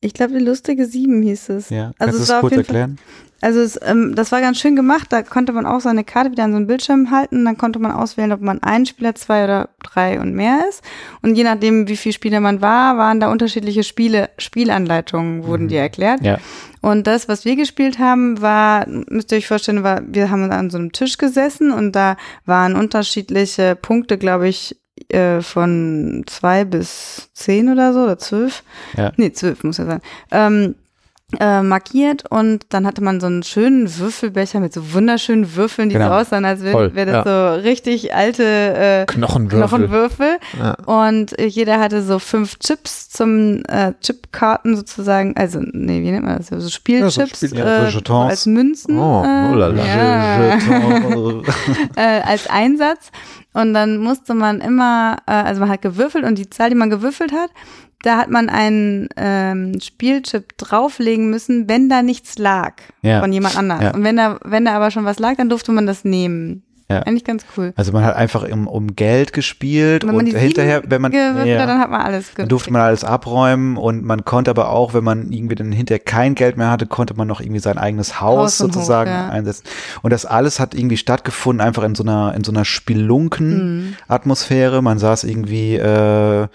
Ich glaube, die lustige Sieben hieß es. Ja, Also es war auf kurz Fall- erklären? Also es, ähm, das war ganz schön gemacht. Da konnte man auch seine Karte wieder an so einen Bildschirm halten. Dann konnte man auswählen, ob man ein Spieler, zwei oder drei und mehr ist. Und je nachdem, wie viele Spieler man war, waren da unterschiedliche Spiele, Spielanleitungen wurden dir erklärt. Ja. Und das, was wir gespielt haben, war, müsst ihr euch vorstellen, war, wir haben an so einem Tisch gesessen und da waren unterschiedliche Punkte, glaube ich, äh, von zwei bis zehn oder so, oder zwölf. Ja. Nee, zwölf muss ja sein. Ähm, äh, markiert und dann hatte man so einen schönen Würfelbecher mit so wunderschönen Würfeln, die Genau. so aussahen, als wäre wär das ja. so richtig alte äh, Knochenwürfel. Knochenwürfel. Ja. Und äh, jeder hatte so fünf Chips zum äh, Chipkarten sozusagen, also nee, wie nennt man das? So Spielchips Spiel- ja, so äh, Jetons. als Münzen. Oh, äh, oh la la. ja. Jeton. [LAUGHS] äh, als Einsatz. Und dann musste man immer, äh, also man hat gewürfelt und die Zahl, die man gewürfelt hat, da hat man einen ähm, Spielchip drauflegen müssen, wenn da nichts lag Ja. von jemand anderem. Ja. Und wenn da, wenn da aber schon was lag, dann durfte man das nehmen. Ja. Eigentlich ganz cool. Also man hat einfach um, um Geld gespielt Wenn und hinterher, wenn man, gewürfelt ja, dann hat man alles dann durfte man alles abräumen und man konnte aber auch, wenn man irgendwie dann hinterher kein Geld mehr hatte, konnte man noch irgendwie sein eigenes Haus, Haus und Hof, sozusagen ja. einsetzen. Und das alles hat irgendwie stattgefunden, einfach in so einer, in so einer Mhm. Spelunken-Atmosphäre. Man saß irgendwie, äh,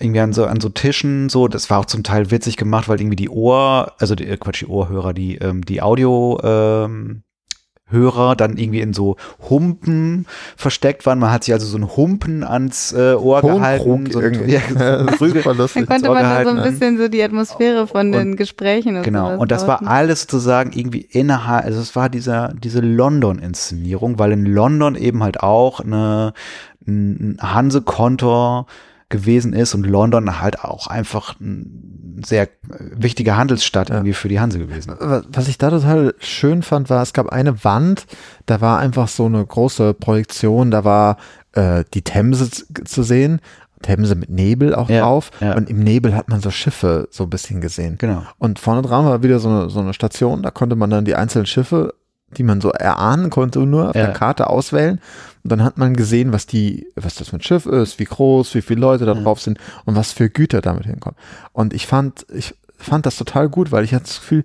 irgendwie an so, an so Tischen, so, das war auch zum Teil witzig gemacht, weil irgendwie die Ohr, also die, äh, Quatsch, die Ohrhörer, die, ähm, die Audio, ähm, Hörer dann irgendwie in so Humpen versteckt waren. Man hat sich also so einen Humpen ans äh, Ohr Tonkrug gehalten. So irgendwie. ja, [LAUGHS] so. Super lustig. Dann konnte ins Ohr man da so ein gehalten, bisschen so die Atmosphäre von den Gesprächen und Genau, und das war alles sozusagen irgendwie innerhalb, also es war dieser, diese London-Inszenierung, weil in London eben halt auch eine, ein Hanse-Kontor gewesen ist und London halt auch einfach eine sehr wichtige Handelsstadt irgendwie für die Hanse gewesen. Was ich da total schön fand, war, es gab eine Wand, da war einfach so eine große Projektion, da war äh, die Themse zu sehen, Themse mit Nebel auch Ja, drauf ja. und im Nebel hat man so Schiffe so ein bisschen gesehen. Genau. Und vorne dran war wieder so eine, so eine Station, da konnte man dann die einzelnen Schiffe, die man so erahnen konnte, nur auf Ja. der Karte auswählen. Und dann hat man gesehen, was die, was das für ein Schiff ist, wie groß, wie viele Leute da drauf sind und was für Güter damit hinkommen. Und ich fand, ich fand das total gut, weil ich hatte das Gefühl,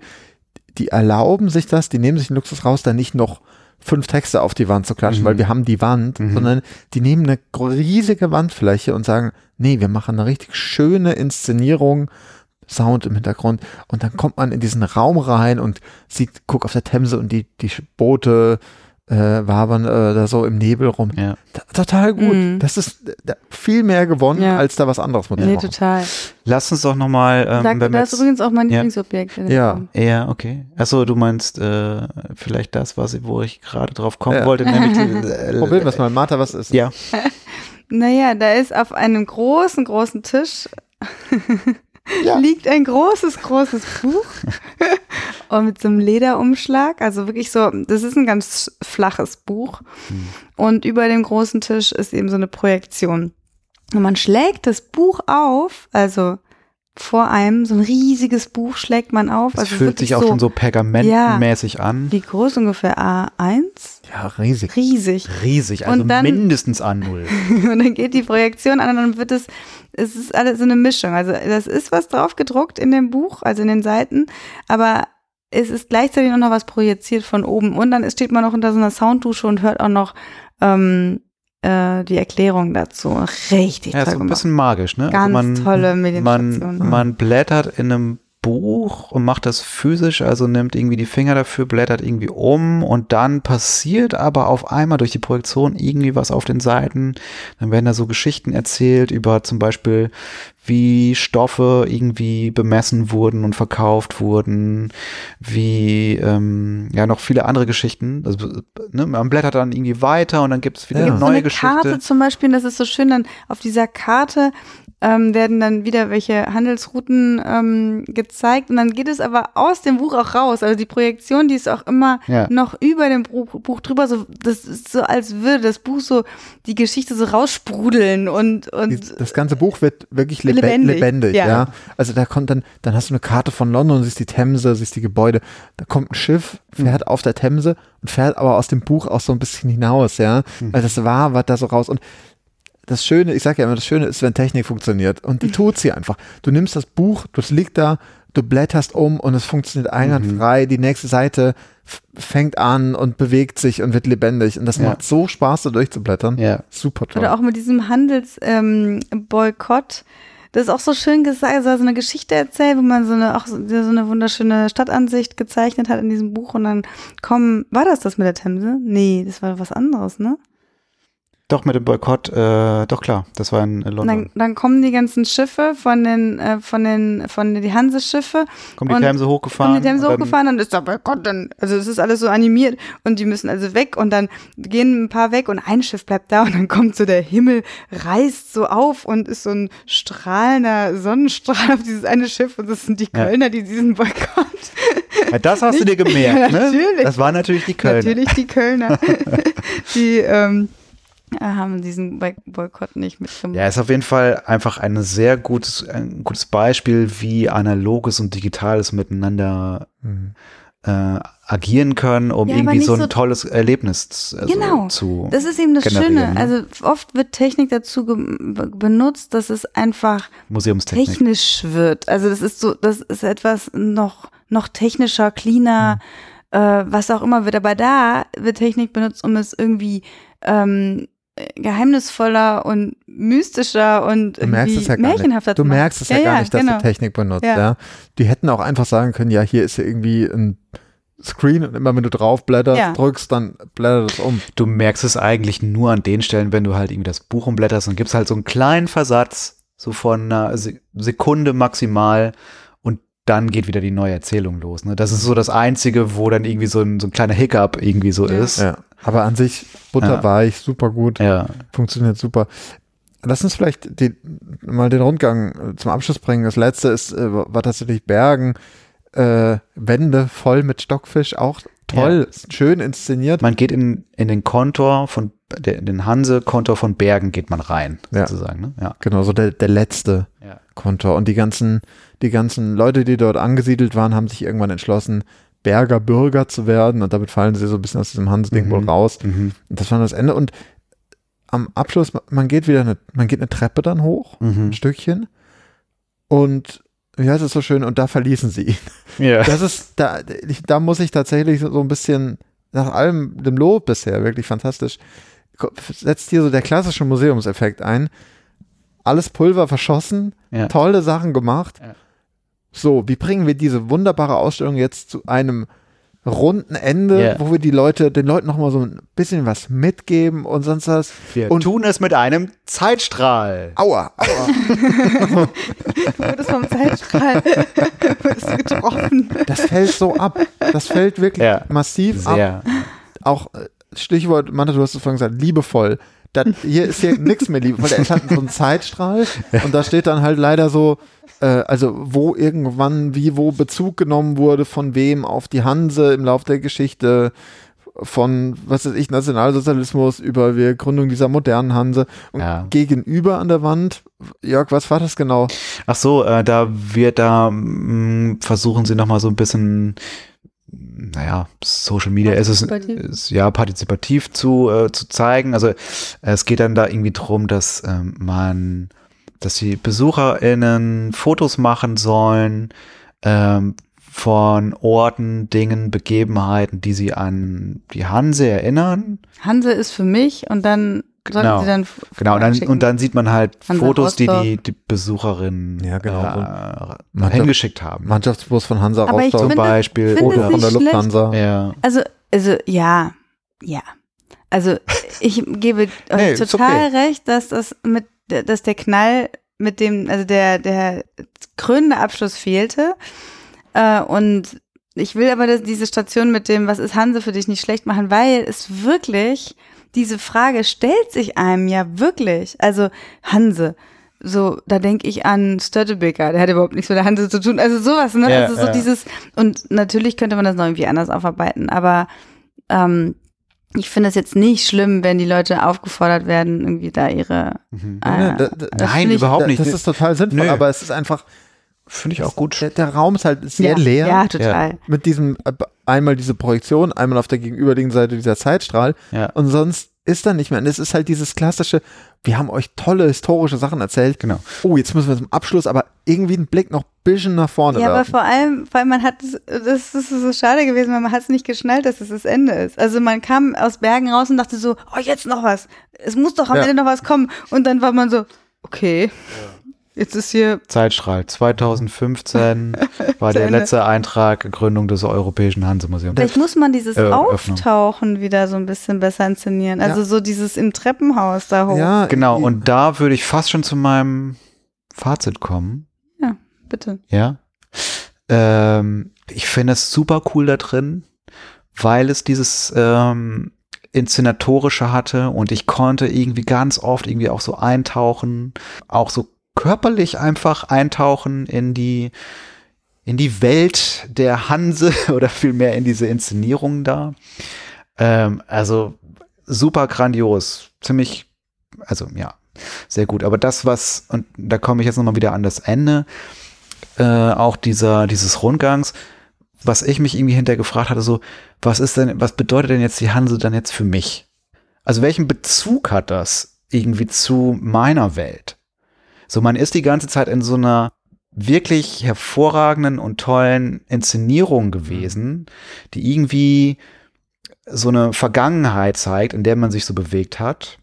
die erlauben sich das, die nehmen sich den Luxus raus, da nicht noch fünf Texte auf die Wand zu klatschen, Mhm. weil wir haben die Wand, Mhm. sondern die nehmen eine riesige Wandfläche und sagen, nee, wir machen eine richtig schöne Inszenierung, Sound im Hintergrund und dann kommt man in diesen Raum rein und sieht, guck auf der Themse und die, die Boote äh, wabern äh, da so im Nebel rum. Ja. Total gut. Mhm. Das ist äh, da, viel mehr gewonnen, Ja. als da was anderes mit Nee, machen. total. Lass uns doch nochmal, ähm, Sag, das ist übrigens auch mein Ja. Lieblingsobjekt. Ja. Film. ja, okay. Achso, du meinst äh, vielleicht das, was ich, wo ich gerade drauf kommen Ja. wollte, nämlich [LAUGHS] die, äh, Probieren wir es mal. Martha, was ist? Ja, [LAUGHS] Naja, da ist auf einem großen, großen Tisch [LAUGHS] Ja. liegt ein großes, großes Buch [LAUGHS] und mit so einem Lederumschlag. Also wirklich so, das ist ein ganz flaches Buch. Und über dem großen Tisch ist eben so eine Projektion. Und man schlägt das Buch auf, also vor einem, so ein riesiges Buch schlägt man auf. es also fühlt sich auch schon so pergamentenmäßig an. Wie groß ungefähr? A1? Ja, riesig. Riesig. Riesig, also Und dann- mindestens an null. [LAUGHS] Und dann geht die Projektion an und dann wird es, es ist alles so eine Mischung. Also das ist was drauf gedruckt in dem Buch, also in den Seiten, aber es ist gleichzeitig auch noch was projiziert von oben. Und dann steht man noch unter so einer Sounddusche und hört auch noch ähm, äh, die Erklärung dazu. Richtig Ja, toll so ein gemacht. bisschen magisch, ne? Ganz man, tolle man, Meditation. man blättert in einem Buch und macht das physisch, also nimmt irgendwie die Finger dafür, blättert irgendwie um und dann passiert aber auf einmal durch die Projektion irgendwie was auf den Seiten. Dann werden da so Geschichten erzählt über zum Beispiel, wie Stoffe irgendwie bemessen wurden und verkauft wurden, wie ähm, ja noch viele andere Geschichten. Also, ne, man blättert dann irgendwie weiter und dann gibt es wieder Ja. eine gibt so neue eine Geschichte. Karte zum Beispiel, das ist so schön, dann auf dieser Karte ähm, werden dann wieder welche Handelsrouten ähm, gezeigt und dann geht es aber aus dem Buch auch raus. Also die Projektion, die ist auch immer Ja. noch über dem Buch, Buch drüber. So, das ist so, als würde das Buch so die Geschichte so raussprudeln und und Das ganze Buch wird wirklich lebe Lebendig, lebendig, ja. ja. Also da kommt dann, dann hast du eine Karte von London, siehst die Themse, siehst die Gebäude. Da kommt ein Schiff, fährt auf der Themse und fährt aber aus dem Buch auch so ein bisschen hinaus, ja. Also das war, was da so raus. Und das Schöne, ich sage ja immer, das Schöne ist, wenn Technik funktioniert. Und die tut sie einfach. Du nimmst das Buch, das liegt da, du blätterst um und es funktioniert einwandfrei. Die nächste Seite fängt an und bewegt sich und wird lebendig. Und das Ja. macht so Spaß, da durchzublättern. Ja. Super toll. Oder auch mit diesem Handelsboykott. Ähm, Boykott. das ist auch so schön gesagt, also so eine Geschichte erzählt, wo man so eine, auch so, so eine wunderschöne Stadtansicht gezeichnet hat in diesem Buch und dann kommen, war das das mit der Themse? Nee, das war was anderes, ne? Doch, mit dem Boykott, äh, doch klar, das war in Und London. dann, dann kommen die ganzen Schiffe von den, äh, von den, von den, die Hanseschiffe Kommt die Themse hochgefahren. Und die Themse dann- hochgefahren, dann ist der Boykott, dann, also es ist alles so animiert und die müssen also weg und dann gehen ein paar weg und ein Schiff bleibt da und dann kommt so der Himmel, reißt so auf und ist so ein strahlender Sonnenstrahl auf dieses eine Schiff und das sind die Ja. Kölner, die diesen Boykott, [LAUGHS] Ja, das hast du dir gemerkt, Ja, ne? natürlich. Das war natürlich die Kölner. natürlich die Kölner, [LAUGHS] die ähm, haben diesen Boy- Boykott nicht mitgemacht. Ja, ist auf jeden Fall einfach ein sehr gutes, ein gutes Beispiel, wie analoges und digitales miteinander Mhm. äh, agieren können, um Ja, irgendwie so ein so- tolles Erlebnis zu- also Genau. zu. Das ist eben das Schöne. ne? Also oft wird Technik dazu benutzt, dass es einfach Museumstechnik. technisch wird. Also das ist so, das ist etwas noch, noch technischer, cleaner, Hm. äh, was auch immer wird. Aber da wird Technik benutzt, um es irgendwie ähm, geheimnisvoller und mystischer und Du merkst es ja gar märchenhafter nicht. Du merkst es ja, gar nicht, dass genau. du Technik benutzt. Ja. Ja. Die hätten auch einfach sagen können, ja, hier ist ja irgendwie ein Screen und immer wenn du drauf blätterst, Ja. drückst, dann blättert es um. Du merkst es eigentlich nur an den Stellen, wenn du halt irgendwie das Buch umblätterst und gibst halt so einen kleinen Versatz, so von einer Se- Sekunde maximal dann geht wieder die neue Erzählung los. Ne? Das ist so das Einzige, wo dann irgendwie so ein, so ein kleiner Hiccup irgendwie so Ja. ist. Ja. Aber an sich butterweich, super gut, Ja. funktioniert super. Lass uns vielleicht die, mal den Rundgang äh, zum Abschluss bringen. Das letzte ist, äh, war tatsächlich Bergen. Äh, Wände voll mit Stockfisch, auch toll, schön inszeniert. Man geht in, in den Kontor von, der, in den Hanse-Kontor von Bergen geht man rein, Ja. sozusagen. Ne? Ja. Genau, so der, der letzte Ja. Kontor. Und die ganzen, die ganzen Leute, die dort angesiedelt waren, haben sich irgendwann entschlossen, Berger Bürger zu werden. Und damit fallen sie so ein bisschen aus diesem Hanse-Ding Mhm. wohl raus. Mhm. Und das war das Ende. Und am Abschluss, man geht wieder eine, man geht eine Treppe dann hoch, Mhm. ein Stückchen. Und ja, es ist so schön. Und da verließen sie ihn. Ja. [LAUGHS] Das ist, da, ich, da muss ich tatsächlich so, ein bisschen nach allem dem Lob bisher wirklich fantastisch. Setzt hier so der klassische Museumseffekt ein. Alles Pulver verschossen, Ja. tolle Sachen gemacht. Ja. So, wie bringen wir diese wunderbare Ausstellung jetzt zu einem runden Ende, Ja. wo wir die Leute, den Leuten noch mal so ein bisschen was mitgeben und sonst was. Wir Und- tun es mit einem Zeitstrahl. Aua, aua. Du wurdest vom Zeitstrahl [LAUGHS] du getroffen. Das fällt so ab. Das fällt wirklich Ja. massiv ab. Sehr. auch äh, Stichwort, Manta, du hast es vorhin gesagt, liebevoll. Das, hier ist hier nichts mehr liebevoll. Der hat so einen Zeitstrahl und da steht dann halt leider so, äh, also wo irgendwann, wie, wo Bezug genommen wurde, von wem auf die Hanse im Laufe der Geschichte, von, was weiß ich, Nationalsozialismus über die Gründung dieser modernen Hanse. Und Ja. gegenüber an der Wand, Jörg, was war das genau? Ach so, äh, da wird da mh, versuchen sie noch mal so ein bisschen naja, Social Media ist es ist, ja partizipativ zu, äh, zu zeigen. Also es geht dann da irgendwie drum, dass ähm, man, dass die BesucherInnen Fotos machen sollen ähm, von Orten, Dingen, Begebenheiten, die sie an die Hanse erinnern. Hanse ist für mich und dann Genau. sie dann Genau, und dann, und dann sieht man halt Hansa Fotos, die Rostock. die, die Besucherinnen Ja, genau. äh, hingeschickt haben. Mannschaftsbus von Hansa Aber Rostock Zum Beispiel. oder von der. Lufthansa. Ja. Also, also ja, ja. Also ich gebe [LAUGHS] Nee, euch ist total recht, dass das mit, dass der Knall mit dem, also der, der krönende Abschluss fehlte. Äh, und ich will aber dass diese Station mit dem, was ist Hanse für dich nicht schlecht machen, weil es wirklich, diese Frage stellt sich einem ja wirklich. Also Hanse. So, da denke ich an Stöttebeker, der hat überhaupt nichts mit der Hanse zu tun. Also sowas, ne? Ja, also so ja. dieses, und natürlich könnte man das noch irgendwie anders aufarbeiten, aber ähm, ich finde es jetzt nicht schlimm, wenn die Leute aufgefordert werden, irgendwie da ihre. Mhm. Äh, Ja, da- da- das Nein, überhaupt nicht. Das ist total sinnvoll, Nö. aber es ist einfach, Finde ich auch gut. der, der Raum ist halt sehr ja, leer. Ja, total. mit diesem einmal diese Projektion, einmal auf der gegenüberliegenden Seite dieser Zeitstrahl Ja. und sonst ist da nicht mehr. Und es ist halt dieses klassische, wir haben euch tolle historische Sachen erzählt. Genau. Oh, jetzt müssen wir zum Abschluss aber irgendwie einen Blick noch ein bisschen nach vorne Ja, aber werfen. vor allem, weil man hat, das ist so schade gewesen, weil man hat es nicht geschnallt, dass es das Ende ist. Also man kam aus Bergen raus und dachte so, oh, jetzt noch was. Es muss doch am Ja. Ende noch was kommen. Und dann war man so, okay, jetzt ist hier, Zeitstrahl. 2015 [LAUGHS] war der letzte Eintrag Gründung des Europäischen Hansemuseums. vielleicht muss man dieses Äh, Öffnung. Auftauchen wieder so ein bisschen besser inszenieren. Also Ja. so dieses im Treppenhaus da hoch. ja, Genau, i- und da würde ich fast schon zu meinem Fazit kommen. Bitte. Ja. Ähm, ich finde es super cool da drin, weil es dieses ähm, Inszenatorische hatte und ich konnte irgendwie ganz oft irgendwie auch so eintauchen, auch so körperlich einfach eintauchen in die in die Welt der Hanse [LAUGHS] oder vielmehr in diese Inszenierung da. Ähm, also super grandios, ziemlich, also ja, sehr gut. Aber das, was, und da komme ich jetzt nochmal wieder an das Ende, äh, auch dieser, dieses Rundgangs, was ich mich irgendwie hinterher gefragt hatte, so, was ist denn, was bedeutet denn jetzt die Hanse dann jetzt für mich? Also welchen Bezug hat das irgendwie zu meiner Welt? So, man ist die ganze Zeit in so einer wirklich hervorragenden und tollen Inszenierung gewesen, die irgendwie so eine Vergangenheit zeigt, in der man sich so bewegt hat.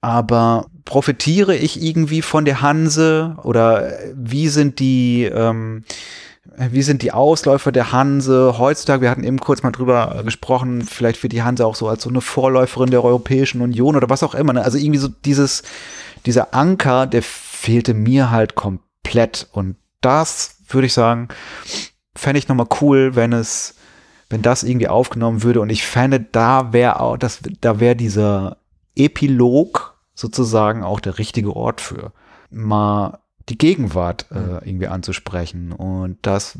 Aber profitiere ich irgendwie von der Hanse oder wie sind die, ähm, wie sind die Ausläufer der Hanse heutzutage? Wir hatten eben kurz mal drüber gesprochen, vielleicht wird die Hanse auch so als so eine Vorläuferin der Europäischen Union oder was auch immer. Ne? Also irgendwie so dieses, dieser Anker, der fehlte mir halt komplett. Und das würde ich sagen, fände ich nochmal cool, wenn es, wenn das irgendwie aufgenommen würde. Und ich fände, da wäre auch, das, da wäre dieser Epilog sozusagen auch der richtige Ort für. Mal die Gegenwart äh, irgendwie anzusprechen und das,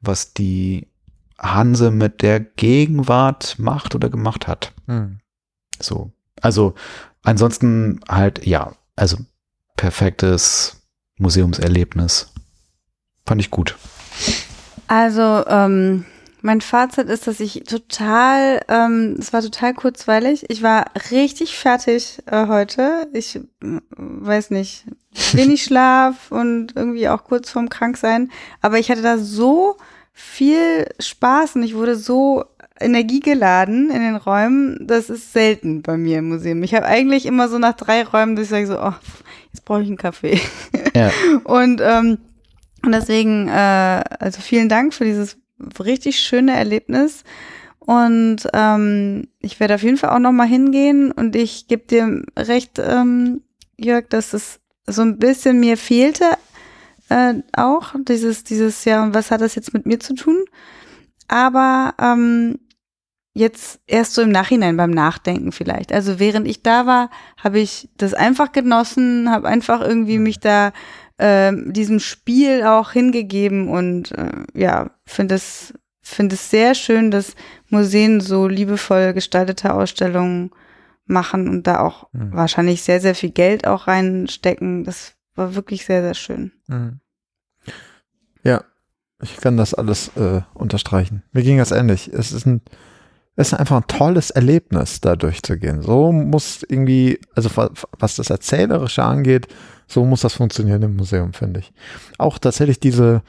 was die Hanse mit der Gegenwart macht oder gemacht hat. Hm. So. Also, ansonsten halt, ja, also perfektes Museumserlebnis. Fand ich gut. Also, ähm, mein Fazit ist, dass ich total, ähm, es war total kurzweilig. Ich war richtig fertig äh, heute. Ich äh, weiß nicht, wenig [LAUGHS] Schlaf und irgendwie auch kurz vorm Kranksein. Aber ich hatte da so viel Spaß und ich wurde so energiegeladen in den Räumen. Das ist selten bei mir im Museum. Ich habe eigentlich immer so nach drei Räumen, dass ich sage so, oh, jetzt brauche ich einen Kaffee. Ja. [LAUGHS] Und, ähm, und deswegen, äh, also vielen Dank für dieses richtig schöne Erlebnis. Und ähm, ich werde auf jeden Fall auch noch mal hingehen. Und ich gebe dir recht, ähm, Jörg, dass es so ein bisschen mir fehlte äh, auch dieses dieses ja. Und was hat das jetzt mit mir zu tun? Aber ähm, jetzt erst so im Nachhinein beim Nachdenken vielleicht. Also während ich da war, habe ich das einfach genossen, habe einfach irgendwie mich da ähm, diesem Spiel auch hingegeben und äh, ja, finde es finde es sehr schön, dass Museen so liebevoll gestaltete Ausstellungen machen und da auch Mhm. wahrscheinlich sehr, sehr viel Geld auch reinstecken. Das war wirklich sehr, sehr schön. Mhm. Ja, ich kann das alles äh, unterstreichen. Mir ging das ähnlich. Es ist ein, es ist einfach ein tolles Erlebnis, da durchzugehen. So muss irgendwie, also wa- was das Erzählerische angeht, so muss das funktionieren im Museum, finde ich. Auch tatsächlich diese,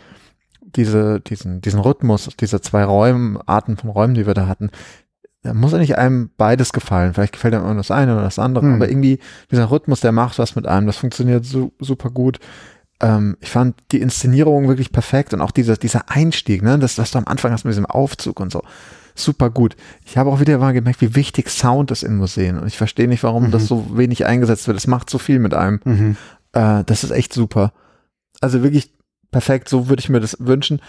diese, diesen, diesen Rhythmus, diese zwei Räumen, Arten von Räumen, die wir da hatten, da muss eigentlich einem beides gefallen. Vielleicht gefällt einem immer das eine oder das andere, Hm. aber irgendwie dieser Rhythmus, der macht was mit einem, das funktioniert su super gut. Ähm, ich fand die Inszenierung wirklich perfekt und auch dieser, dieser Einstieg, ne, das, was du am Anfang hast mit diesem Aufzug und so. Super gut. Ich habe auch wieder mal gemerkt, wie wichtig Sound ist in Museen. Und ich verstehe nicht, warum Mhm. das so wenig eingesetzt wird. Es macht so viel mit einem. Mhm. Äh, das ist echt super. Also wirklich perfekt, so würde ich mir das wünschen.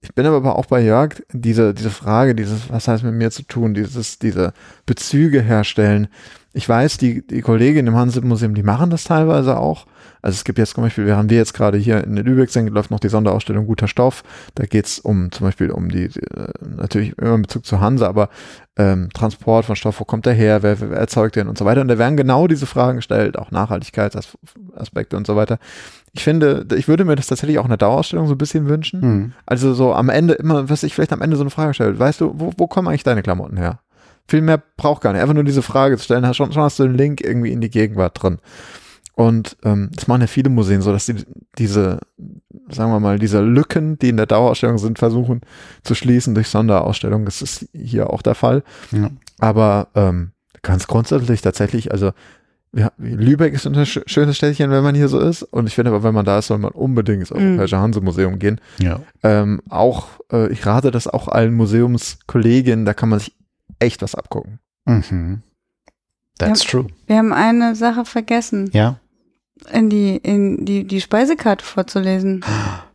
Ich bin aber auch bei Jörg, diese, diese Frage, dieses, was heißt mit mir zu tun, dieses, diese Bezüge herstellen. Ich weiß, die, die Kolleginnen im Hanse-Museum, die machen das teilweise auch. Also es gibt jetzt zum Beispiel, während wir jetzt gerade hier in Lübeck sind, läuft noch die Sonderausstellung Guter Stoff. Da geht's um zum Beispiel um die, die äh, natürlich immer in Bezug zu Hanse, aber ähm, Transport von Stoff, wo kommt der her, wer, wer erzeugt den und so weiter. Und da werden genau diese Fragen gestellt, auch Nachhaltigkeitsaspekte und so weiter. Ich finde, ich würde mir das tatsächlich auch in der Dauerausstellung so ein bisschen wünschen. Mhm. Also so am Ende immer, was ich vielleicht am Ende so eine Frage stelle, weißt du, wo, wo kommen eigentlich deine Klamotten her? Viel mehr braucht gar nicht. Einfach nur diese Frage zu stellen, schon, schon hast du den Link irgendwie in die Gegenwart drin. Und ähm, das machen ja viele Museen so, dass sie diese, sagen wir mal, diese Lücken, die in der Dauerausstellung sind, versuchen zu schließen durch Sonderausstellungen. Das ist hier auch der Fall. Ja. Aber ähm, ganz grundsätzlich tatsächlich, also ja, Lübeck ist ein sch- schönes Städtchen, wenn man hier so ist. Und ich finde aber, wenn man da ist, soll man unbedingt ins Europäische Hanse-Museum gehen. Ja. Ähm, auch, äh, ich rate das auch allen Museumskolleginnen, da kann man sich echt was abgucken. Mhm. That's true. Wir haben eine Sache vergessen, Ja. in die, in die, die Speisekarte vorzulesen.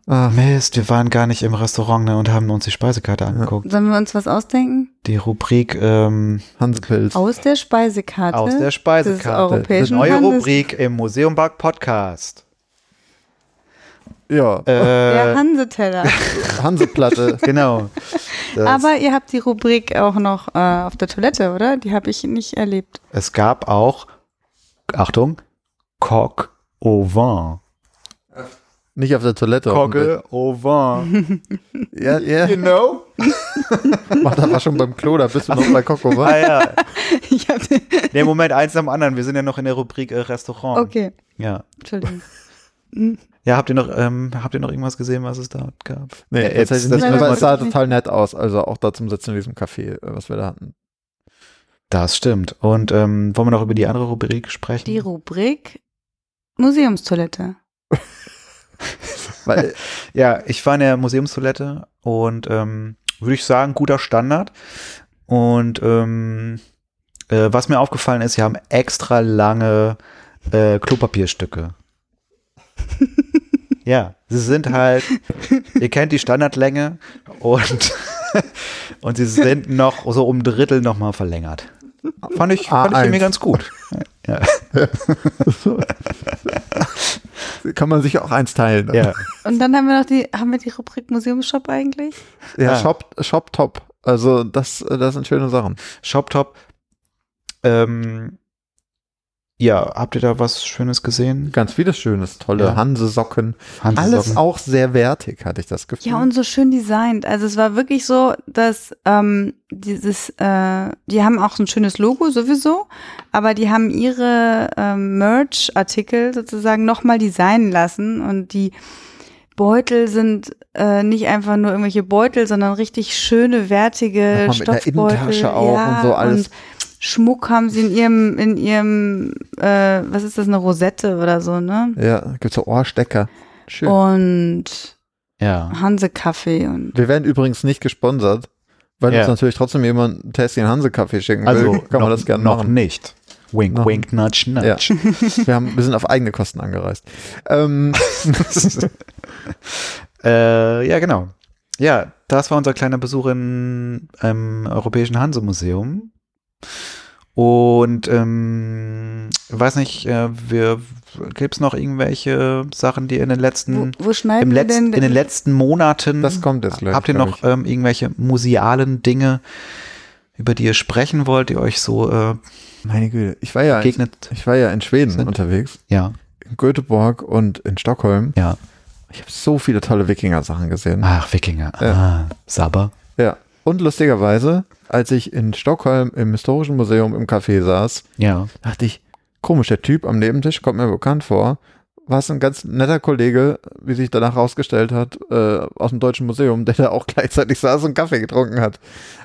Ah, Mist, wir waren gar nicht im Restaurant ne, und haben uns die Speisekarte angeguckt. Sollen wir uns was ausdenken? Die Rubrik ähm, Hansepilz. Aus der Speisekarte. aus der des Speisekarte. Europäischen Neue Handels- Rubrik im Museum Bug Podcast. Ja, Der Äh, Hanseteller. [LAUGHS] Hanseplatte. genau. Aber ihr habt die Rubrik auch noch äh, auf der Toilette, oder? Die habe ich nicht erlebt. es gab auch, Achtung, Coq au vin. Nicht auf der Toilette. Coque au vin. [LAUGHS] Ja, ja. You know? [LAUGHS] Mach das war schon beim Klo, da bist du noch bei Coco, wa? Ah ja. [LAUGHS] ich hab den, Nee, Moment, eins am anderen. Wir sind ja noch in der Rubrik äh, Restaurant. okay, Ja. Entschuldigung. Ja, habt ihr noch, ähm, habt ihr noch irgendwas gesehen, was es da gab? Nee, Ja, jetzt- das wir- es sah total nett aus. Also auch da zum Sitzen in diesem Café, äh, was wir da hatten. Das stimmt. Und ähm, wollen wir noch über die andere Rubrik sprechen? Die Rubrik Museumstoilette. [LAUGHS] Weil, Ja, ich war in der Museumstoilette und ähm, würde ich sagen, guter Standard. Und ähm, äh, was mir aufgefallen ist, sie haben extra lange äh, Klopapierstücke. Ja, sie sind halt, ihr kennt die Standardlänge und, [LAUGHS] und sie sind noch so um Drittel nochmal verlängert. Fand ich, fand ich A1. irgendwie ganz gut. Ja, [LAUGHS] kann man sich auch eins teilen. ja. Und dann haben wir noch die, haben wir die Rubrik Museumsshop eigentlich? Ja, Ja. Shop, Shop top. Also das, das sind schöne Sachen. Shoptop. Ähm, ja, habt ihr da was Schönes gesehen? Ganz vieles Schönes, tolle Ja. Hansesocken. Alles Hansesocken. auch sehr wertig, hatte ich das Gefühl. Ja, und so schön designt. Also es war wirklich so, dass ähm, dieses, äh, die haben auch so ein schönes Logo sowieso, aber die haben ihre ähm, Merch-Artikel sozusagen nochmal designen lassen und die Beutel sind äh, nicht einfach nur irgendwelche Beutel, sondern richtig schöne, wertige Nochmal mit einer Stoffbeutel. Innentasche auch ja, und so alles. Und Schmuck haben sie in ihrem, in ihrem, äh, was ist das, eine Rosette oder so, ne? Ja, gibt's so Ohrstecker. Schön. Und Ja. Hansekaffee und Wir werden übrigens nicht gesponsert, weil Ja. uns natürlich trotzdem jemand ein Tässchen Hansekaffee schicken Also will. Kann noch, man das gerne noch machen. nicht. Wink, Noch wink, nudge, nudge. Ja. [LAUGHS] Wir, haben, wir sind auf eigene Kosten angereist. Ähm, [LAUGHS] äh, ja, genau. Ja, das war unser kleiner Besuch im ähm, Europäischen Hanse-Museum. Und ähm, weiß nicht, äh, wir gibt es noch irgendwelche Sachen, die in den wo, letzten wo schneiden im wir letzten, denn in den letzten Monaten das kommt jetzt gleich. habt ihr noch ähm, irgendwelche musealen Dinge, über die ihr sprechen wollt, die euch so äh, Meine Güte, ich war ja, in, begegnet? ich war ja in Schweden sind? unterwegs, Ja, in Göteborg und in Stockholm. ja. Ich habe so viele tolle Wikinger-Sachen gesehen. Ach, Wikinger. Ja. Ah, Sabber. Ja. Und lustigerweise, als ich in Stockholm im Historischen Museum im Café saß, Ja. dachte ich, komisch, der Typ am Nebentisch kommt mir bekannt vor. War es ein ganz netter Kollege, wie sich danach rausgestellt hat, äh, aus dem Deutschen Museum, der da auch [LAUGHS] gleichzeitig saß und Kaffee getrunken hat.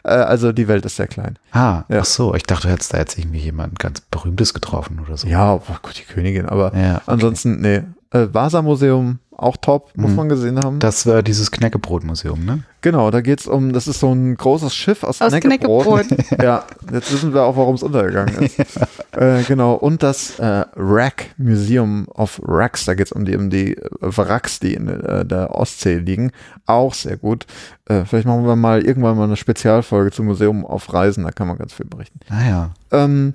Äh, also die Welt ist sehr klein. Ah, Ja. ach so, ich dachte, du hättest da jetzt irgendwie jemand ganz Berühmtes getroffen oder so. Ja, oh Gott, die Königin, aber Ja, okay. ansonsten, nee. Äh, Vasa-Museum, auch top, muss Mhm. man gesehen haben. Das war dieses Knäckebrot-Museum, ne? Genau, da geht's um, das ist so ein großes Schiff aus, aus Knäckebrot. Knäckebrot. [LAUGHS] Ja, jetzt wissen wir auch, warum es untergegangen ist. [LAUGHS] äh, genau, und das äh, Wrack Museum of Wracks, da geht's um die, um die äh, Wracks, die in äh, der Ostsee liegen. Auch sehr gut. Äh, vielleicht machen wir mal irgendwann mal eine Spezialfolge zum Museum auf Reisen, da kann man ganz viel berichten. Naja. Ähm,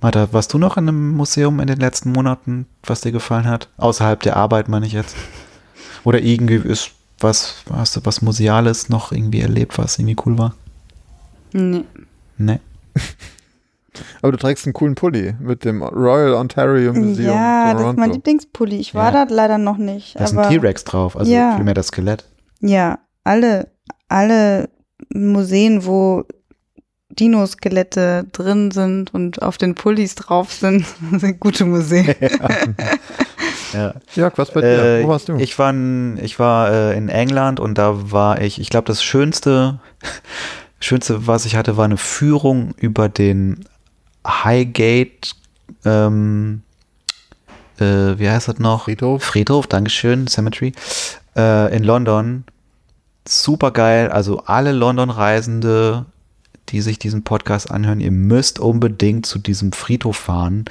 Martha, warst du noch in einem Museum in den letzten Monaten, was dir gefallen hat? Außerhalb der Arbeit, meine ich jetzt. Oder irgendwie ist was, hast du was Museales noch irgendwie erlebt, was irgendwie cool war? Nee. Ne? [LAUGHS] aber du trägst einen coolen Pulli mit dem Royal Ontario Museum Ja, das ist mein Toronto. Lieblingspulli. Ich war Ja. da leider noch nicht. Da ist ein T-Rex drauf, also Ja. vielmehr das Skelett. ja, alle, alle Museen, wo Dino-Skelette drin sind und auf den Pullis drauf sind. Das [LAUGHS] sind gute Museen. Ja. [LAUGHS] Jörg, was bei dir? Äh, Wo warst du? Ich war, in, ich war äh, in England und da war ich, ich glaube, das schönste, [LAUGHS] schönste, was ich hatte, war eine Führung über den Highgate, ähm, äh, wie heißt das noch? Friedhof? Friedhof, Dankeschön, Cemetery, äh, in London. Super geil, also alle London-Reisende, die sich diesen Podcast anhören, ihr müsst unbedingt zu diesem Friedhof fahren,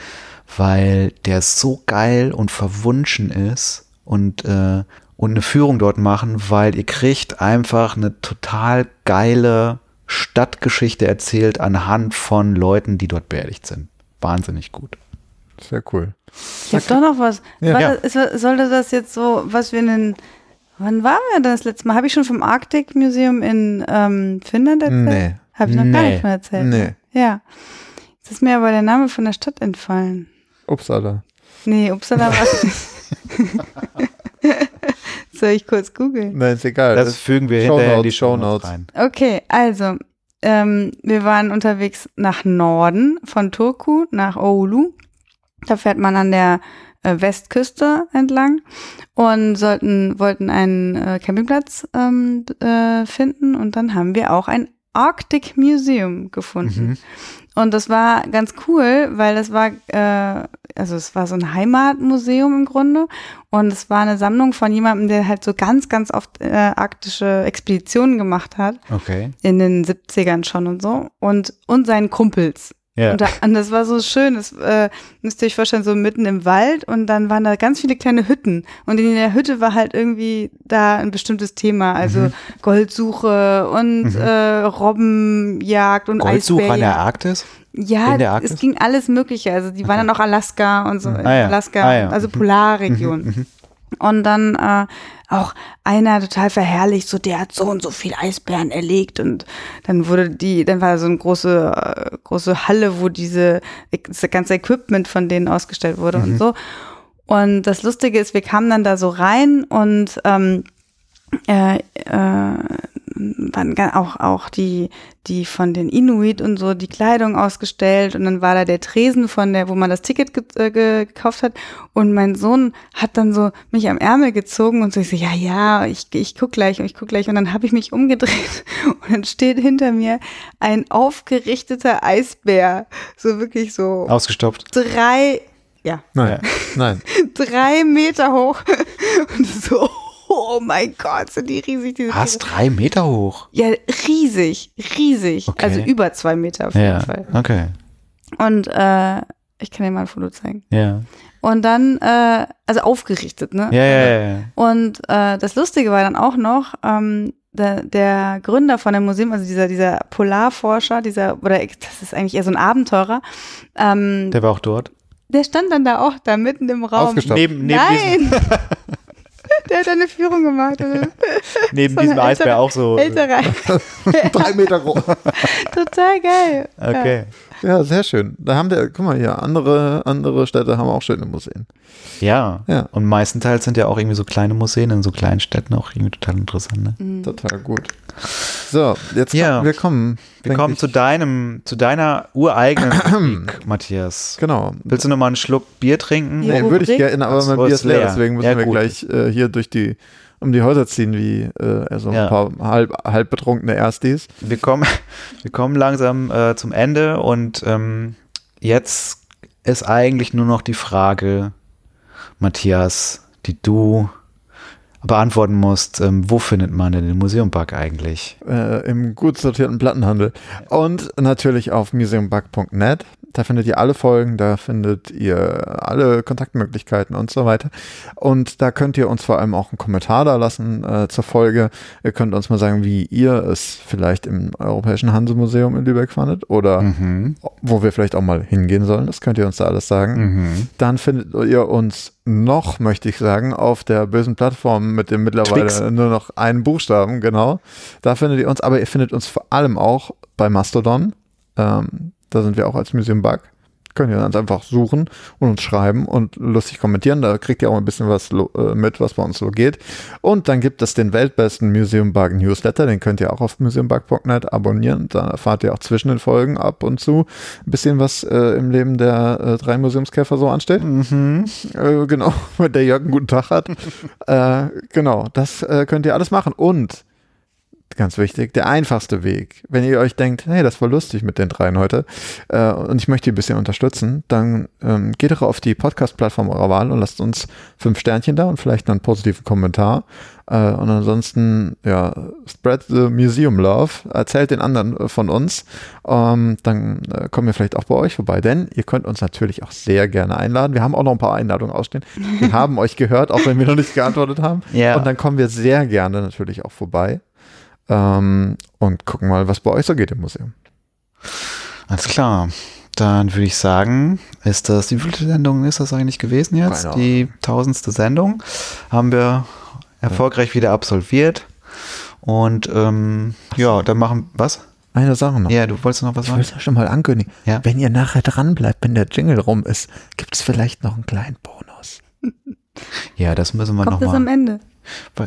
weil der so geil und verwunschen ist und, äh, und eine Führung dort machen, weil ihr kriegt einfach eine total geile Stadtgeschichte erzählt anhand von Leuten, die dort beerdigt sind. Wahnsinnig gut. Sehr cool. Ich habe doch noch was. Ja. Das, ist, sollte das jetzt so, was wir in den, wann waren wir denn das letzte Mal? Habe ich schon vom Arctic Museum in ähm, Finnland erzählt? Nee. Habe ich noch gar Nee. nicht von erzählt. Nee. Ja. Jetzt ist mir aber der Name von der Stadt entfallen. Uppsala. Nee, Uppsala war es [LAUGHS] nicht. [LAUGHS] Soll ich kurz googeln? Nein, ist egal. Das fügen wir hinterher in die Show Shownotes. rein. Okay, also, ähm, wir waren unterwegs nach Norden von Turku nach Oulu. Da fährt man an der äh, Westküste entlang und sollten, wollten einen äh, Campingplatz ähm, äh, finden und dann haben wir auch ein Arctic Museum gefunden. Mhm. Und das war ganz cool, weil das war, äh, also es war so ein Heimatmuseum im Grunde. Und es war eine Sammlung von jemandem, der halt so ganz, ganz oft äh, arktische Expeditionen gemacht hat. Okay. In den 70ern schon und so. Und, und seinen Kumpels. Ja. Und, da, und das war so schön. Das äh, müsst ihr euch vorstellen, so mitten im Wald. Und dann waren da ganz viele kleine Hütten. Und in der Hütte war halt irgendwie da ein bestimmtes Thema. Also Mhm. Goldsuche und äh, Robbenjagd und Goldsuche an der. Arktis? Ja, der Arktis? es ging alles Mögliche. Also die waren dann auch Alaska und so. Ah ja. Alaska, Ah ja. also Mhm. Und dann äh, auch einer total verherrlicht, so der hat so und so viel Eisbären erlegt und dann wurde die, dann war so eine große, äh, große Halle, wo diese das ganze Equipment von denen ausgestellt wurde und so. Und das Lustige ist, wir kamen dann da so rein und ähm, äh, äh, waren auch, auch die, die von den Inuit und so die Kleidung ausgestellt und dann war da der Tresen von der, wo man das Ticket ge äh, gekauft hat und mein Sohn hat dann so mich am Ärmel gezogen und so ich so, ja, ja, ich, ich guck gleich und ich guck gleich und dann habe ich mich umgedreht [LAUGHS] und dann steht hinter mir ein aufgerichteter Eisbär, so wirklich so Ausgestopft. drei, ja, Nein, nein. [LAUGHS] drei Meter hoch [LAUGHS] und so, oh mein Gott, sind die riesig, diese Was? Tiere. Drei Meter hoch? Ja, riesig, riesig. Okay. Also über zwei Meter auf jeden Ja. Fall. Okay. Und äh, ich kann dir mal ein Foto zeigen. Ja. Und dann, äh, also aufgerichtet, ne? Ja, ja, ja. Und äh, das Lustige war dann auch noch, ähm, der, der Gründer von dem Museum, also dieser, dieser Polarforscher, dieser, oder das ist eigentlich eher so ein Abenteurer, ähm, der, Der war auch dort. stand dann da auch da mitten im Raum. Neben, neben Nein! [LAUGHS] [LAUGHS] der hat eine Führung gemacht. [LAUGHS] neben so diesem Eisbär auch so. Älterer. [LAUGHS] Drei Meter groß. Total geil. Okay. Ja, sehr schön. Da haben wir, guck mal hier, andere, andere Städte haben auch schöne Museen. Ja. Ja. Und meistenteils sind ja auch irgendwie so kleine Museen in so kleinen Städten auch irgendwie total interessant. Ne? Mhm. Total gut. So, jetzt Ja. wir kommen. Wir kommen ich- zu deinem, zu deiner ureigenen [CLEARS THROAT] Rubrik, Matthias. Genau. Willst du noch mal einen Schluck Bier trinken? Ja. Nee, würde ich gerne, aber mein Bier ist leer, leer. deswegen müssen Ja, wir gleich äh, hier durch die, um die Häuser ziehen, wie äh, also ein Ja. paar halb, halb betrunkene Erstis. Wir kommen, [LAUGHS] wir kommen langsam äh, zum Ende und ähm, jetzt ist eigentlich nur noch die Frage, Matthias, die du beantworten musst, ähm, wo findet man denn den Museumpark eigentlich? äh, im gut sortierten Plattenhandel. Und natürlich auf museumbug.net. Da findet ihr alle Folgen, da findet ihr alle Kontaktmöglichkeiten und so weiter. Und da könnt ihr uns vor allem auch einen Kommentar da lassen äh, zur Folge. Ihr könnt uns mal sagen, wie ihr es vielleicht im Europäischen Hansemuseum in Lübeck fandet oder Mhm. wo wir vielleicht auch mal hingehen sollen. Das könnt ihr uns da alles sagen. Mhm. Dann findet ihr uns noch, möchte ich sagen, auf der bösen Plattform mit dem mittlerweile Twix. nur noch einen Buchstaben, genau. Da findet ihr uns, aber ihr findet uns vor allem auch bei Mastodon. Ähm, da sind wir auch als Museum Bug. könnt ihr uns einfach suchen und uns schreiben und lustig kommentieren. Da kriegt ihr auch ein bisschen was äh, mit, was bei uns so geht. Und dann gibt es den weltbesten Museum Bug Newsletter. Den könnt ihr auch auf museumbug.net abonnieren. Da erfahrt ihr auch zwischen den Folgen ab und zu ein bisschen, was äh, im Leben der äh, drei Museumskäfer so ansteht. Mhm. Äh, genau, [LAUGHS] wenn der Jörg einen guten Tag hat. [LAUGHS] Äh, genau, das äh, könnt ihr alles machen. Und ganz wichtig, der einfachste Weg. Wenn ihr euch denkt, hey, das war lustig mit den dreien heute äh, und ich möchte die ein bisschen unterstützen, dann ähm, geht doch auf die Podcast-Plattform eurer Wahl und lasst uns fünf Sternchen da und vielleicht einen positiven Kommentar. Äh, und ansonsten, ja, spread the museum love, erzählt den anderen äh, von uns. Ähm, dann äh, kommen wir vielleicht auch bei euch vorbei, denn ihr könnt uns natürlich auch sehr gerne einladen. Wir haben auch noch ein paar Einladungen ausstehen. Wir [LAUGHS] haben euch gehört, auch wenn wir noch nicht geantwortet haben. Ja. Und dann kommen wir sehr gerne natürlich auch vorbei. Ähm, und gucken mal, was bei euch so geht im Museum. Alles klar. Dann würde ich sagen, ist das, wie viele Sendungen ist das eigentlich gewesen jetzt? Keine Die tausendste Sendung haben wir erfolgreich wieder absolviert. Und ähm, ja, dann machen, was? Eine Sache noch. Ja, du wolltest noch was Ich sagen? es ja schon mal ankündigen. Ja. Wenn ihr nachher dran bleibt, wenn der Jingle rum ist, gibt es vielleicht noch einen kleinen Bonus. [LAUGHS] Ja, das müssen wir Kommt das noch am mal. Ende?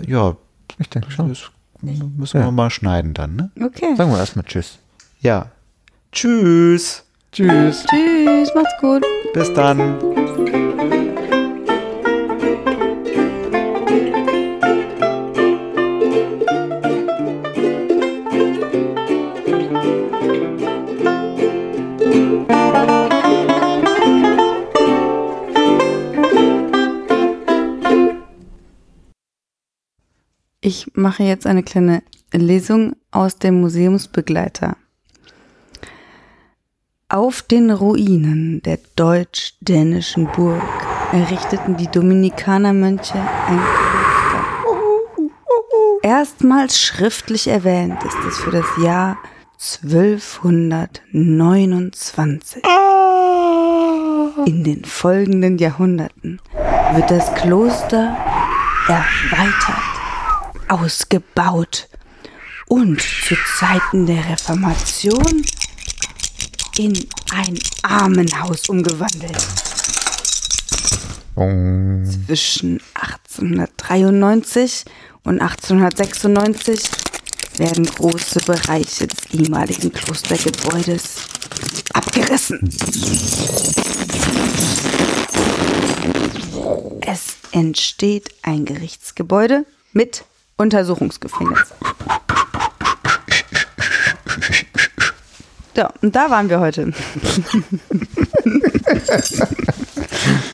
Ja, Ich denke schon. das müssen Ja. wir mal schneiden dann, ne? Okay. Sagen wir erstmal Tschüss. Ja. Tschüss. Tschüss. Tschüss, macht's gut. Bis dann. Ich mache jetzt eine kleine Lesung aus dem Museumsbegleiter. Auf den Ruinen der deutsch-dänischen Burg errichteten die Dominikanermönche ein Kloster. Erstmals schriftlich erwähnt ist es für das Jahr 1229. In den folgenden Jahrhunderten wird das Kloster erweitert, ausgebaut und zu Zeiten der Reformation in ein Armenhaus umgewandelt. Bong. Zwischen 1893 und 1896 werden große Bereiche des ehemaligen Klostergebäudes abgerissen. Es entsteht ein Gerichtsgebäude mit Untersuchungsgefängnis. Ja, und da waren wir heute. [LAUGHS]